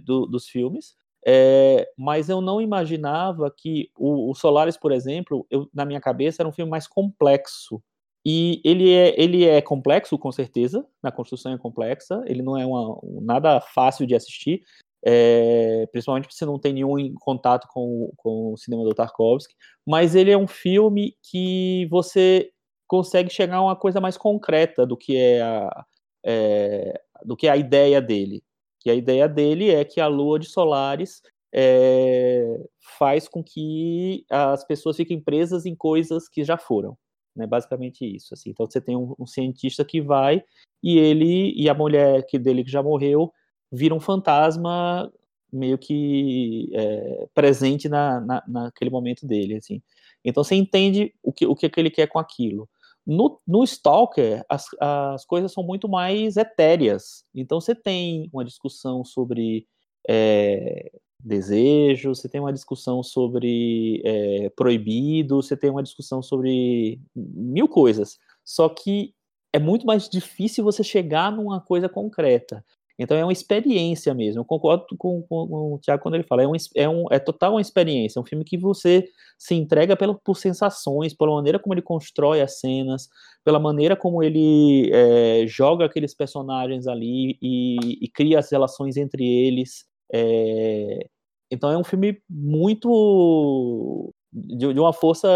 do, dos filmes, é, mas eu não imaginava que o, o por exemplo, eu, na minha cabeça era um filme mais complexo. E ele é, ele é complexo, com certeza, na construção é complexa, ele não é uma, nada fácil de assistir, é, principalmente você não tem nenhum contato com, com o cinema do Tarkovsky, mas ele é um filme que você consegue chegar a uma coisa mais concreta do que é a, é, do que a ideia dele. Que a ideia dele é que a lua de Solares é, faz com que as pessoas fiquem presas em coisas que já foram. Né? Basicamente isso. Assim. Então você tem um, um, cientista que vai e ele e a mulher que dele que já morreu vira um fantasma meio que é, presente na, na, naquele momento dele. Assim. Então você entende o que, o que, que ele quer com aquilo. No, no Stalker, as, as coisas são muito mais etéreas. Então, você tem uma discussão sobre é, desejo, você tem uma discussão sobre é, proibido, você tem uma discussão sobre mil coisas. Só que é muito mais difícil você chegar numa coisa concreta. Então é uma experiência mesmo. Eu concordo com, com, com o Tiago quando ele fala, é, um, é, um, é total uma experiência. É um filme que você se entrega pelo, por sensações, pela maneira como ele constrói as cenas, pela maneira como ele é, joga aqueles personagens ali e, e, cria as relações entre eles. É, então é um filme muito de, de uma força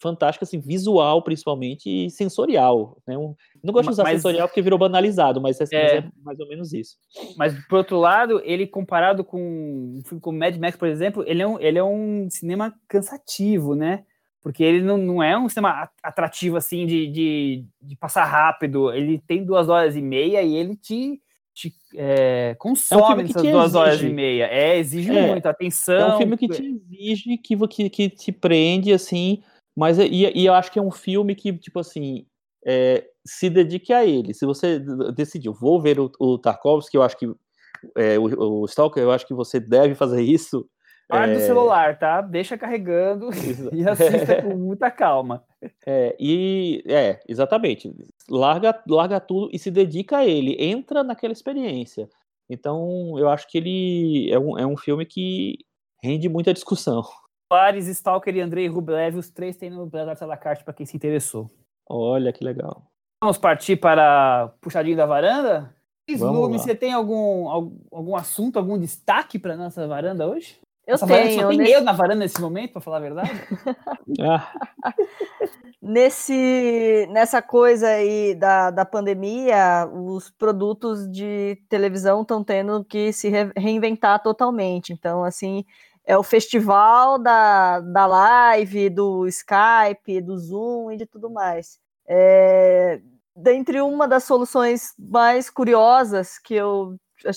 fantástica, assim, visual principalmente e sensorial. Né? Um, não gosto de usar mas, sensorial porque virou banalizado, mas é, é, é, mais ou menos isso.
Mas, por outro lado, ele comparado com um filme como Mad Max, por exemplo, ele é um, ele é um cinema cansativo, né? Porque ele não, não é um cinema atrativo, assim, de, de, de passar rápido. Ele tem duas horas e meia e ele te te é, consome é um essas duas exige. horas e meia. É, exige é, muito atenção. É
um filme que te exige, que, que, que te prende, assim, mas e, e eu acho que é um filme que, tipo assim, é, se dedique a ele. Se você decidiu, vou ver o, o Tarkovsky, eu acho que é, o, o Stalker, eu acho que você deve fazer isso.
Guarda é... o celular, tá? Deixa carregando e assista com muita calma.
É, e é, exatamente. Larga, larga tudo e se dedica a ele. Entra naquela experiência. Então, eu acho que ele é um, é um filme que rende muita discussão.
Paris, Stalker e Andrei Rublev, os três têm no Belas Artes Carte para quem se interessou.
Olha que legal.
Vamos partir para puxadinho da varanda? Slume, você tem algum, algum assunto, algum destaque para nossa varanda hoje?
Eu nossa tenho.
Varanda, só tem nesse... eu na varanda nesse momento, para falar a verdade?
Ah. nesse, nessa coisa aí da, da pandemia, os produtos de televisão estão tendo que se re reinventar totalmente. Então, assim, é o festival da, da live, do Skype, do Zoom e de tudo mais. É, dentre uma das soluções mais curiosas que eu,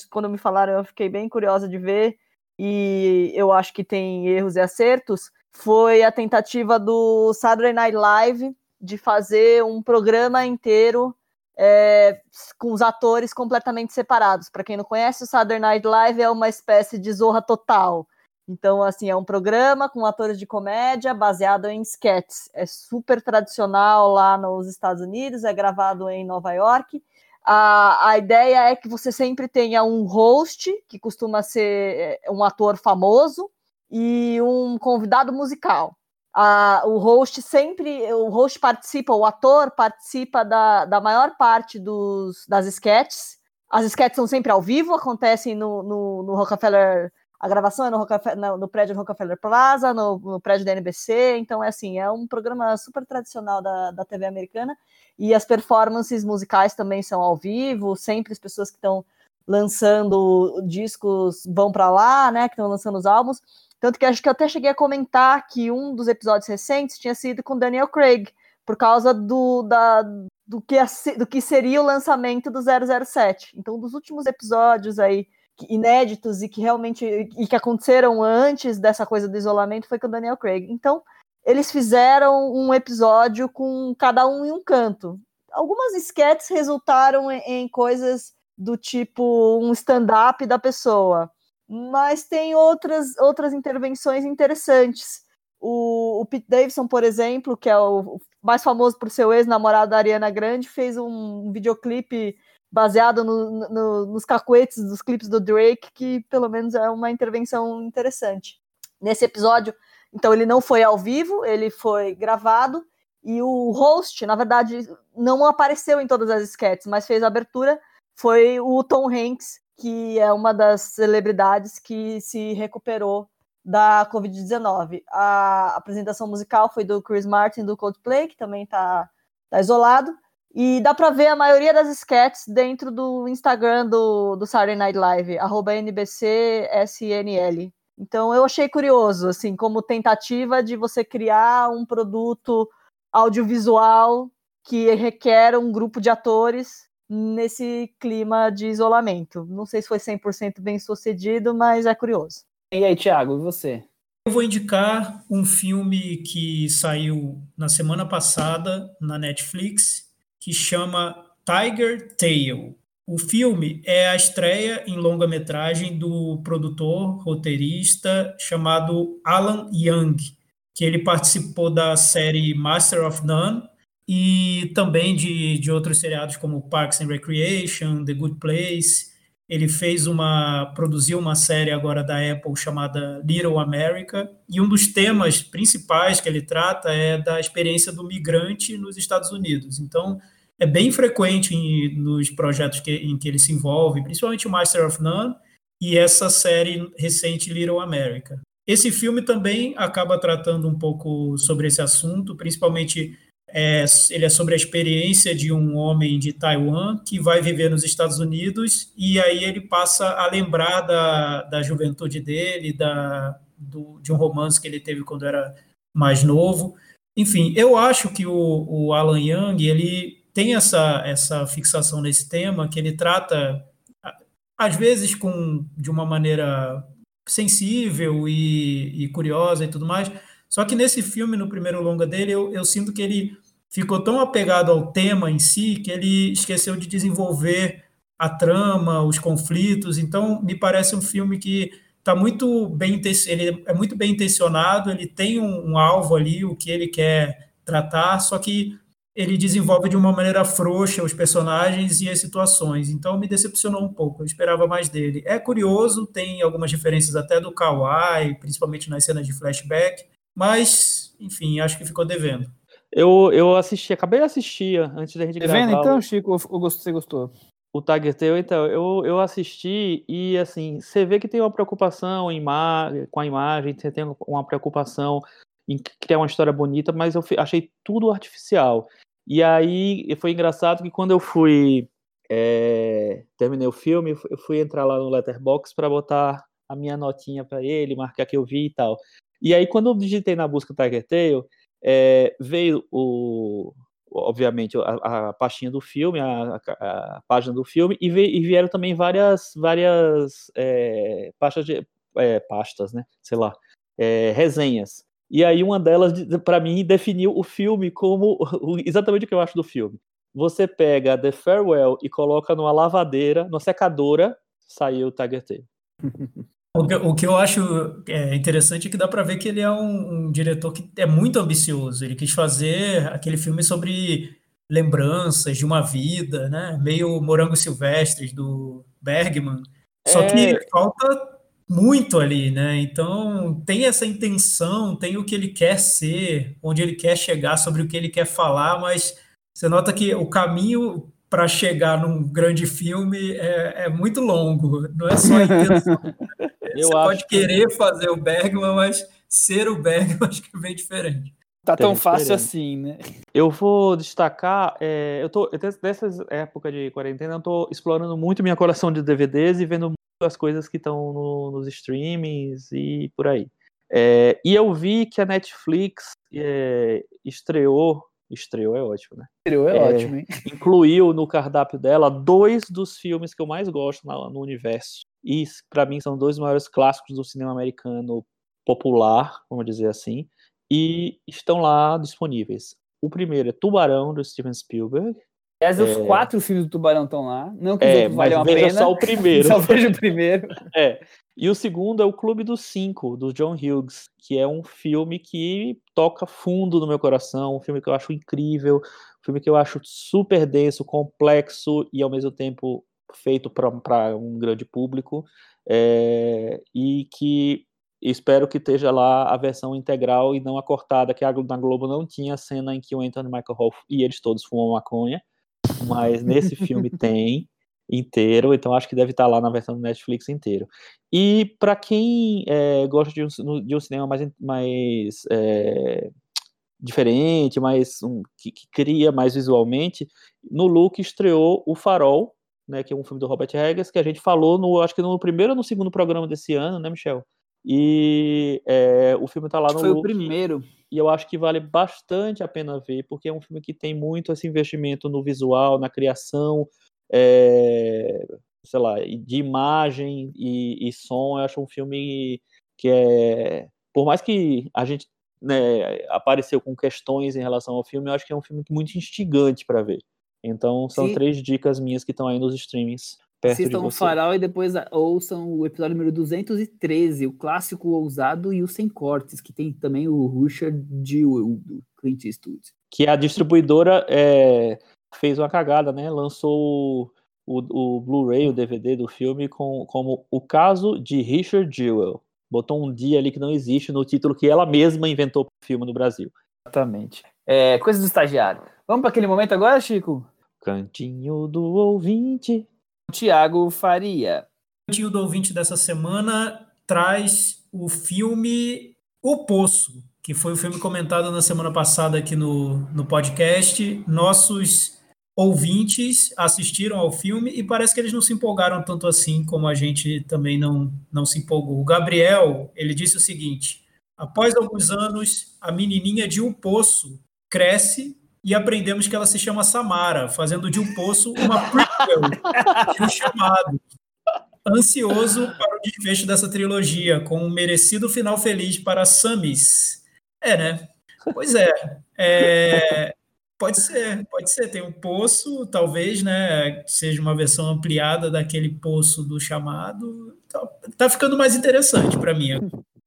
quando me falaram, eu fiquei bem curiosa de ver, e eu acho que tem erros e acertos, foi a tentativa do Saturday Night Live de fazer um programa inteiro é, com os atores completamente separados. Para quem não conhece, o Saturday Night Live é uma espécie de zorra total. Então, assim, é um programa com atores de comédia baseado em sketches. É super tradicional lá nos Estados Unidos, é gravado em Nova York. A, a ideia é que você sempre tenha um host, que costuma ser é, um ator famoso, e um convidado musical. a, o host sempre, o host participa, o ator participa da, da maior parte dos, das sketches. As sketches são sempre ao vivo, acontecem no, no, no Rockefeller a gravação é no, no, no prédio Rockefeller Plaza, no, no, prédio da NBC, então é assim, é um programa super tradicional da, da TV americana, e as performances musicais também são ao vivo, sempre as pessoas que estão lançando discos vão para lá, né, que estão lançando os álbuns, tanto que acho que eu até cheguei a comentar que um dos episódios recentes tinha sido com Daniel Craig, por causa do, da, do, que, do que seria o lançamento do 007. Então, dos últimos episódios aí inéditos e que realmente e que aconteceram antes dessa coisa do isolamento foi com o Daniel Craig. Então, eles fizeram um episódio com cada um em um canto. Algumas sketches resultaram em, em coisas do tipo um stand-up da pessoa, mas tem outras outras intervenções interessantes. O, o, Pete Davidson, por exemplo, que é o mais famoso por seu ex-namorado da Ariana Grande, fez um videoclipe baseado no, no, nos cacuetes dos clipes do Drake, que pelo menos é uma intervenção interessante. Nesse episódio, então, ele não foi ao vivo, ele foi gravado, e o host, na verdade, não apareceu em todas as sketches, mas fez a abertura, foi o Tom Hanks, que é uma das celebridades que se recuperou da Covid-19. A apresentação musical foi do Chris Martin, do Coldplay, que também está tá isolado, e dá para ver a maioria das sketches dentro do Instagram do, do Saturday Night Live, arroba NBCSNL. Então eu achei curioso, assim, como tentativa de você criar um produto audiovisual que requer um grupo de atores nesse clima de isolamento. Não sei se foi 100% bem sucedido, mas é curioso.
E aí, Thiago, e você?
Eu vou indicar um filme que saiu na semana passada na Netflix, que chama Tiger Tail. O filme é a estreia em longa-metragem do produtor, roteirista chamado Alan Young, que ele participou da série Master of None e também de, de outros seriados como Parks and Recreation, The Good Place. Ele fez uma, produziu uma série agora da Apple chamada Little America, e um dos temas principais que ele trata é da experiência do migrante nos Estados Unidos. Então, é bem frequente em, nos projetos que, em que ele se envolve, principalmente o Master of None e essa série recente Little America. Esse filme também acaba tratando um pouco sobre esse assunto, principalmente é, ele é sobre a experiência de um homem de Taiwan que vai viver nos Estados Unidos e aí ele passa a lembrar da, da juventude dele, da, do, de um romance que ele teve quando era mais novo. Enfim, eu acho que o, o Alan Young ele tem essa, essa fixação nesse tema, que ele trata, às vezes, com de uma maneira sensível e, e curiosa e tudo mais. Só que nesse filme, no primeiro longa dele, eu, eu sinto que ele ficou tão apegado ao tema em si que ele esqueceu de desenvolver a trama, os conflitos. Então, me parece um filme que está muito bem ele é muito bem intencionado, ele tem um, um, alvo ali, o que ele quer tratar, só que ele desenvolve de uma maneira frouxa os personagens e as situações. Então me decepcionou um pouco, eu esperava mais dele. É curioso, tem algumas diferenças até do Kawaii, principalmente nas cenas de flashback, mas, enfim, acho que ficou devendo.
Eu, eu assisti, acabei de assistir antes da gente
tá gravar. Vendo então, Chico, você gostou?
O Tiger Tail, então, eu, eu assisti e, assim, você vê que tem uma preocupação em com a imagem, você tem uma preocupação em criar uma história bonita, mas eu achei tudo artificial. E aí foi engraçado que quando eu fui é, terminei o filme, eu fui entrar lá no Letterbox para botar a minha notinha para ele, marcar que eu vi e tal. E aí quando eu digitei na busca Tiger Tail, é, veio o obviamente a, a pastinha do filme, a, a, a página do filme e, veio, e, vieram também várias várias é, pastas de é, pastas, né? Sei lá, é, resenhas. E aí uma delas, para mim, definiu o filme como exatamente o que eu acho do filme. Você pega The Farewell e coloca numa lavadeira, numa secadora, saiu o Tiger Tail.
O que, o que eu acho é, interessante é que dá para ver que ele é um, um, diretor que é muito ambicioso. Ele quis fazer aquele filme sobre lembranças de uma vida, né? Meio Morango Silvestres do Bergman. Só é... que falta muito ali, né? Então tem essa intenção, tem o que ele quer ser, onde ele quer chegar, sobre o que ele quer falar, mas você nota que o caminho para chegar num grande filme é, é, muito longo, não é só a intenção. você pode querer fazer o Bergman, mas ser o Bergman acho que é bem diferente.
Tá tão fácil assim, né?
Eu vou destacar, é, eu tô, dessas épocas de quarentena, eu tô explorando muito minha coleção de DVDs e vendo as coisas que estão no, nos streamings e por aí. É, e eu vi que a Netflix é, estreou, estreou é ótimo, né?
Estreou é, é ótimo, hein?
Incluiu no cardápio dela dois dos filmes que eu mais gosto no, no universo. E para mim são dois maiores clássicos do cinema americano popular, vamos dizer assim e estão lá disponíveis. O primeiro é Tubarão, do Steven Spielberg.
Aliás, é... os quatro filmes do Tubarão estão lá. Não que
é, valham a pena. só o primeiro.
só vejo o primeiro.
É. E o segundo é o Clube dos Cinco, do John Hughes, que é um filme que toca fundo no meu coração, um filme que eu acho incrível, um filme que eu acho super denso, complexo e ao mesmo tempo feito para um grande público, é, e que espero que esteja lá a versão integral e não a cortada, que a, na Globo não tinha a cena em que o Anthony Michael Hall e eles todos fumam maconha, mas nesse filme tem inteiro, então acho que deve estar lá na versão do Netflix inteiro. E para quem é, gosta de um, de um, cinema mais, mais é, diferente, mais um, que, que, cria mais visualmente, no Look estreou O Farol, né, que é um filme do Robert Eggers, que a gente falou no, acho que no primeiro ou no segundo programa desse ano, né, Michel? E é, o filme está lá no
Foi o primeiro.
E eu acho que vale bastante a pena ver, porque é um filme que tem muito esse investimento no visual, na criação, é, sei lá, de imagem e, e, som. Eu acho um filme que é. Por mais que a gente né, apareceu com questões em relação ao filme, eu acho que é um filme muito instigante para ver. Então, são Sim. três dicas minhas que estão aí nos streamings
Assistam de o Farol e depois ouçam o episódio número 213, o clássico ousado e o sem cortes, que tem também o Richard Jewell, do Clint Eastwood.
Que a distribuidora é, fez uma cagada, né? Lançou o, o Blu-ray, o DVD do filme com, como O Caso de Richard Jewell. Botou um dia ali que não existe no título que ela mesma inventou para o filme no Brasil.
Exatamente. É, coisa do estagiário. Vamos para aquele momento agora, Chico?
Cantinho do ouvinte.
Tiago Faria.
O tio do ouvinte dessa semana traz o filme O Poço, que foi o filme comentado na semana passada aqui no, no podcast. Nossos ouvintes assistiram ao filme e parece que eles não se empolgaram tanto assim como a gente também não, não se empolgou. O Gabriel, ele disse o seguinte: após alguns anos, a menininha de um poço cresce e aprendemos que ela se chama Samara, fazendo de um poço uma prequel de um chamado. Ansioso para o desfecho dessa trilogia, com um merecido final feliz para Samis. É, né? Pois é. é. Pode ser, pode ser. Tem um poço, talvez, né? Seja uma versão ampliada daquele poço do chamado. Tá, tá ficando mais interessante para mim.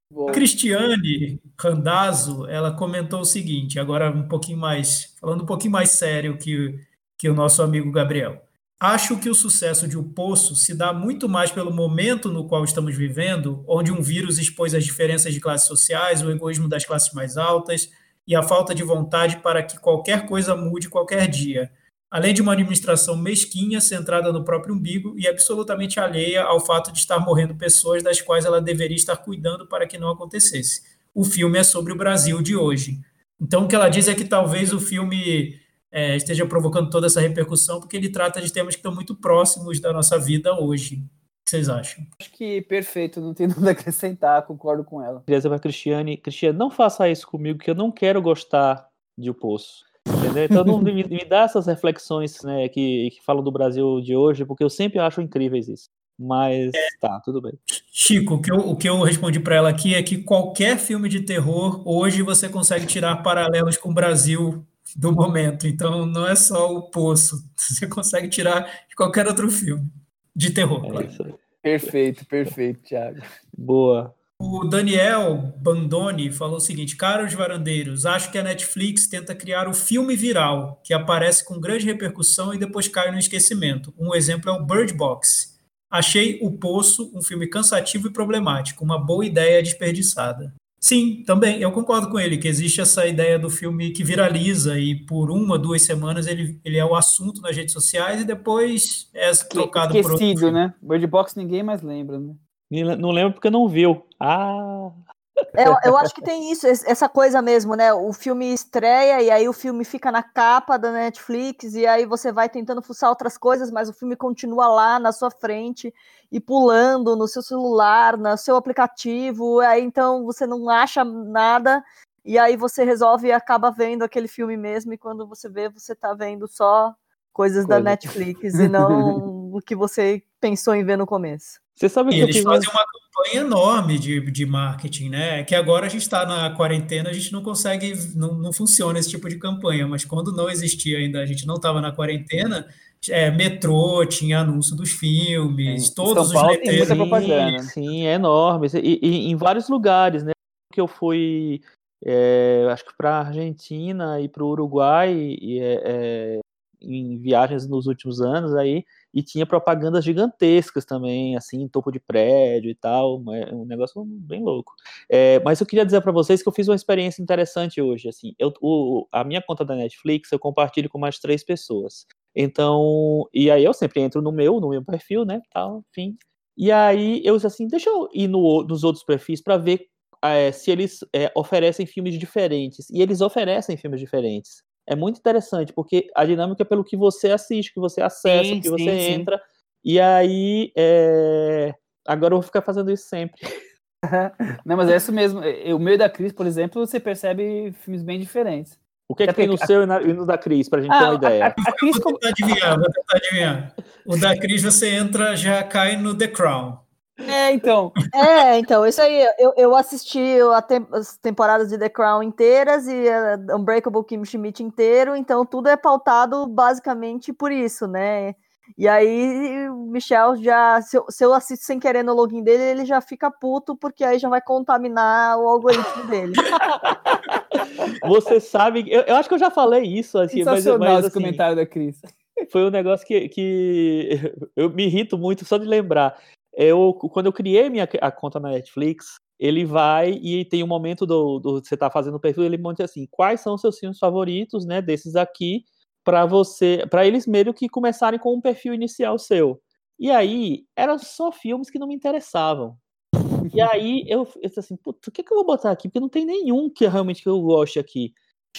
A Cristiane Randazzo, ela comentou o seguinte, agora um pouquinho mais, falando um pouquinho mais sério que, que o nosso amigo Gabriel. Acho que o sucesso de O Poço se dá muito mais pelo momento no qual estamos vivendo, onde um vírus expôs as diferenças de classes sociais, o egoísmo das classes mais altas e a falta de vontade para que qualquer coisa mude qualquer dia além de uma administração mesquinha, centrada no próprio umbigo e absolutamente alheia ao fato de estar morrendo pessoas das quais ela deveria estar cuidando para que não acontecesse. O filme é sobre o Brasil de hoje. Então, o que ela diz é que talvez o filme é, esteja provocando toda essa repercussão, porque ele trata de temas que estão muito próximos da nossa vida hoje. O que vocês acham?
Acho que perfeito, não tem nada a acrescentar, concordo com ela.
Queria dizer para Cristiane, Cristiane, não faça isso comigo, que eu não quero gostar de O Poço. Entendeu? Então não me, me dá essas reflexões né, que, que falam do Brasil de hoje, porque eu sempre acho incríveis isso. Mas é, tá, tudo bem.
Chico, o que eu, o que eu respondi para ela aqui é que qualquer filme de terror, hoje você consegue tirar paralelos com o Brasil do momento. Então não é só o Poço, você consegue tirar de qualquer outro filme de terror. É claro.
Perfeito, perfeito, Thiago.
Boa.
O Daniel Bandoni falou o seguinte: Caros varandeiros, acho que a Netflix tenta criar o filme viral, que aparece com grande repercussão e depois cai no esquecimento. Um exemplo é o Bird Box. Achei O Poço um filme cansativo e problemático, uma boa ideia desperdiçada. Sim, também, eu concordo com ele, que existe essa ideia do filme que viraliza e por uma, duas semanas ele, ele é o assunto nas redes sociais e depois é trocado
Esquecido, por outro né? Bird Box ninguém mais lembra, né?
Não lembro porque não viu. Ah...
Eu, é, eu acho que tem isso, essa coisa mesmo, né? O filme estreia e aí o filme fica na capa da Netflix e aí você vai tentando fuçar outras coisas, mas o filme continua lá na sua frente e pulando no seu celular, no seu aplicativo, aí então você não acha nada e aí você resolve e acaba vendo aquele filme mesmo e quando você vê, você tá vendo só coisas Coisa. da Netflix e não o que você pensou em ver no começo.
Você sabe que eles fazem uma campanha enorme de, de marketing, né? Que agora a gente está na quarentena, a gente não consegue, não, não funciona esse tipo de campanha, mas quando não existia ainda, a gente não estava na quarentena, é, metrô, tinha anúncio dos filmes, Sim. todos São Paulo os letreiros.
Tem muita propaganda. Sim, é enorme. E, e, em vários lugares, né? Que eu fui, é, acho que para a Argentina e para o Uruguai, e, é, é, em viagens nos últimos anos aí, e tinha propagandas gigantescas também, assim, topo de prédio e tal, é um negócio bem louco. É, mas eu queria dizer para vocês que eu fiz uma experiência interessante hoje, assim, eu, o, a minha conta da Netflix eu compartilho com mais três pessoas. Então, e aí eu sempre entro no meu, no meu perfil, né, tal, enfim. E aí eu disse assim, deixa eu ir no, nos outros perfis para ver é, se eles é, oferecem filmes diferentes. E eles oferecem filmes diferentes é muito interessante, porque a dinâmica é pelo que você assiste, que você acessa, sim, que você sim, entra. Sim. E aí, é... agora eu vou ficar fazendo isso sempre.
Não, mas é isso mesmo. O meio da Cris, por exemplo, você percebe filmes bem diferentes.
O que, é que tem no a... seu e no da Cris, pra gente ah, ter uma ideia? A, a, a
Cris... Vou tentar adivinhar, vou tentar adivinhar. O da Cris você entra, já cai no The Crown.
É, então.
É, então, isso aí. Eu, eu assisti as temporadas de The Crown inteiras e Unbreakable Kim Schmidt inteiro, então tudo é pautado basicamente por isso, né? E aí, o Michel já, se eu, se eu assisto sem querer no login dele, ele já fica puto, porque aí já vai contaminar o algoritmo dele.
Você sabe, eu, eu acho que eu já falei isso, assim,
mas, mas assim, comentário da Cris.
Foi um negócio que, que eu me irrito muito só de lembrar eu, quando eu criei minha a conta na Netflix, ele vai e tem um momento do, do você tá fazendo o perfil, ele monta assim, quais são os seus filmes favoritos, né, desses aqui, para você, para eles meio que começarem com um perfil inicial seu. E aí, eram só filmes que não me interessavam. E aí eu, eu disse assim, puta, o que, que eu vou botar aqui? Porque não tem nenhum que realmente que eu goste aqui.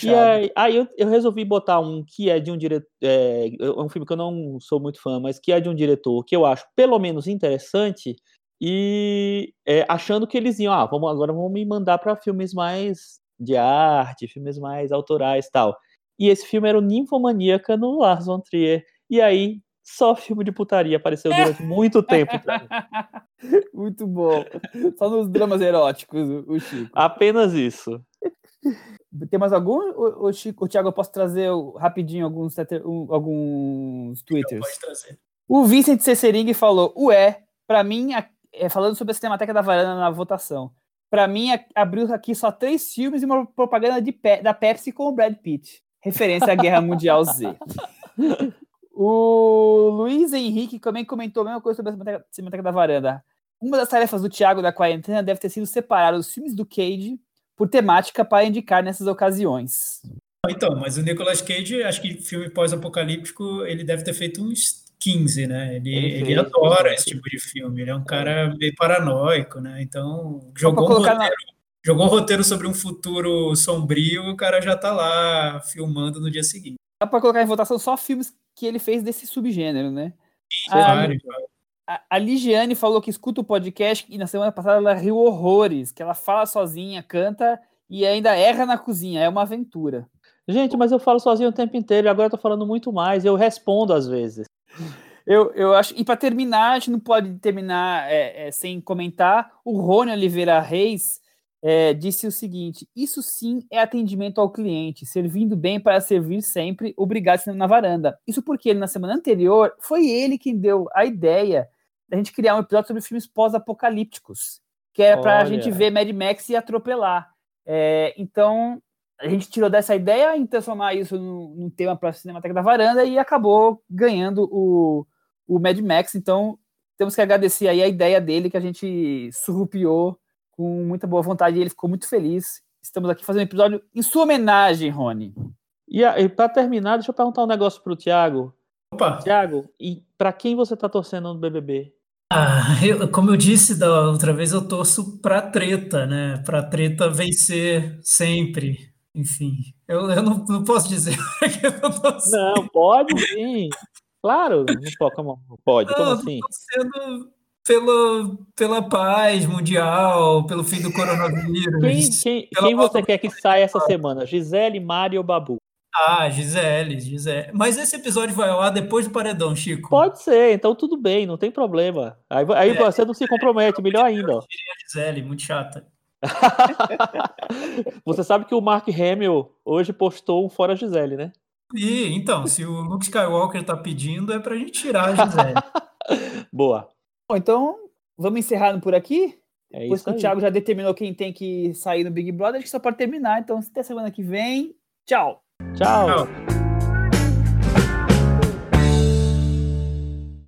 E aí, aí eu, eu, resolvi botar um que é de um diretor. É, é, um filme que eu não sou muito fã, mas que é de um diretor que eu acho pelo menos interessante. E é, achando que eles iam, ah, vamos, agora vamos me mandar para filmes mais de arte, filmes mais autorais tal. E esse filme era o Ninfomaníaca no Lars von Trier. E aí, só filme de putaria apareceu durante muito tempo.
muito bom. Só nos dramas eróticos, o Chico.
Apenas isso.
Tem mais algum? O, Chico, o Thiago, eu posso trazer rapidinho alguns, alguns twitters? Pode trazer. O Vincent Cessering falou: Ué, para mim, é, falando sobre a Cinemateca da Varanda na votação, para mim abriu aqui só três filmes e uma propaganda de, da Pepsi com o Brad Pitt. Referência à Guerra Mundial Z. O Luiz Henrique também comentou a mesma coisa sobre a Cinemateca, Cinemateca da Varanda. Uma das tarefas do Thiago da quarentena deve ter sido separar os filmes do Cage por temática para indicar nessas ocasiões.
Então, mas o Nicolas Cage, acho que filme pós-apocalíptico, ele deve ter feito uns 15, né? Ele, ele, ele adora esse tipo de filme, ele é um cara meio paranoico, né? Então, jogou um, roteiro, na... jogou um roteiro sobre um futuro sombrio, o cara já tá lá filmando no dia seguinte.
Dá para colocar em votação só filmes que ele fez desse subgênero, né?
Sim, ah, vários, vários
a, Ligiane falou que escuta o podcast e na semana passada ela riu horrores, que ela fala sozinha, canta e ainda erra na cozinha. É uma aventura.
Gente, mas eu falo sozinho o tempo inteiro e agora eu tô falando muito mais. Eu respondo às vezes.
Eu, eu acho. E para terminar, a gente não pode terminar é, é, sem comentar. O Rony Oliveira Reis é, disse o seguinte: Isso sim é atendimento ao cliente, servindo bem para servir sempre. Obrigado, na varanda. Isso porque ele, na semana anterior, foi ele quem deu a ideia a gente criar um episódio sobre filmes pós-apocalípticos, que era para a gente ver Mad Max e atropelar. É, então, a gente tirou dessa ideia em transformar isso num, num tema para a Cinemateca da Varanda e acabou ganhando o, o Mad Max. Então, temos que agradecer aí a ideia dele que a gente surrupiou com muita boa vontade e ele ficou muito feliz. Estamos aqui fazendo um episódio em sua homenagem, Rony.
E, e para terminar, deixa eu perguntar um negócio pro Thiago.
Opa!
Thiago, e para quem você tá torcendo no BBB?
Ah, eu, como eu disse da outra vez, eu torço pra treta, né? Pra treta vencer sempre. Enfim, eu, eu não, não posso dizer que eu não torço.
Não, pode sim. Claro, não pode, como, pode. Como
Não,
assim?
tô torcendo pela, pela paz mundial, pelo fim do coronavírus.
Quem, quem,
Pela
quem você
volta-
quer que saia essa semana? Gisele, Mário ou Babu?
Ah, Gisele, Gisele. Mas esse episódio vai ao ar depois do paredão, Chico.
Pode ser, então tudo bem, não tem problema. Aí, aí
É.
você não se compromete, melhor ainda.
Tirei a Gisele, muito chata.
Você sabe que o Mark Hamill hoje postou um Fora Gisele, né?
E então, se o Luke Skywalker tá pedindo, é pra gente tirar a Gisele.
Boa.
Bom, então, vamos encerrando por aqui?
É
Depois que o. Thiago já determinou quem tem que sair no Big Brother, a gente só pode terminar. Então, até semana que vem. Tchau!
Tchau.
Tchau.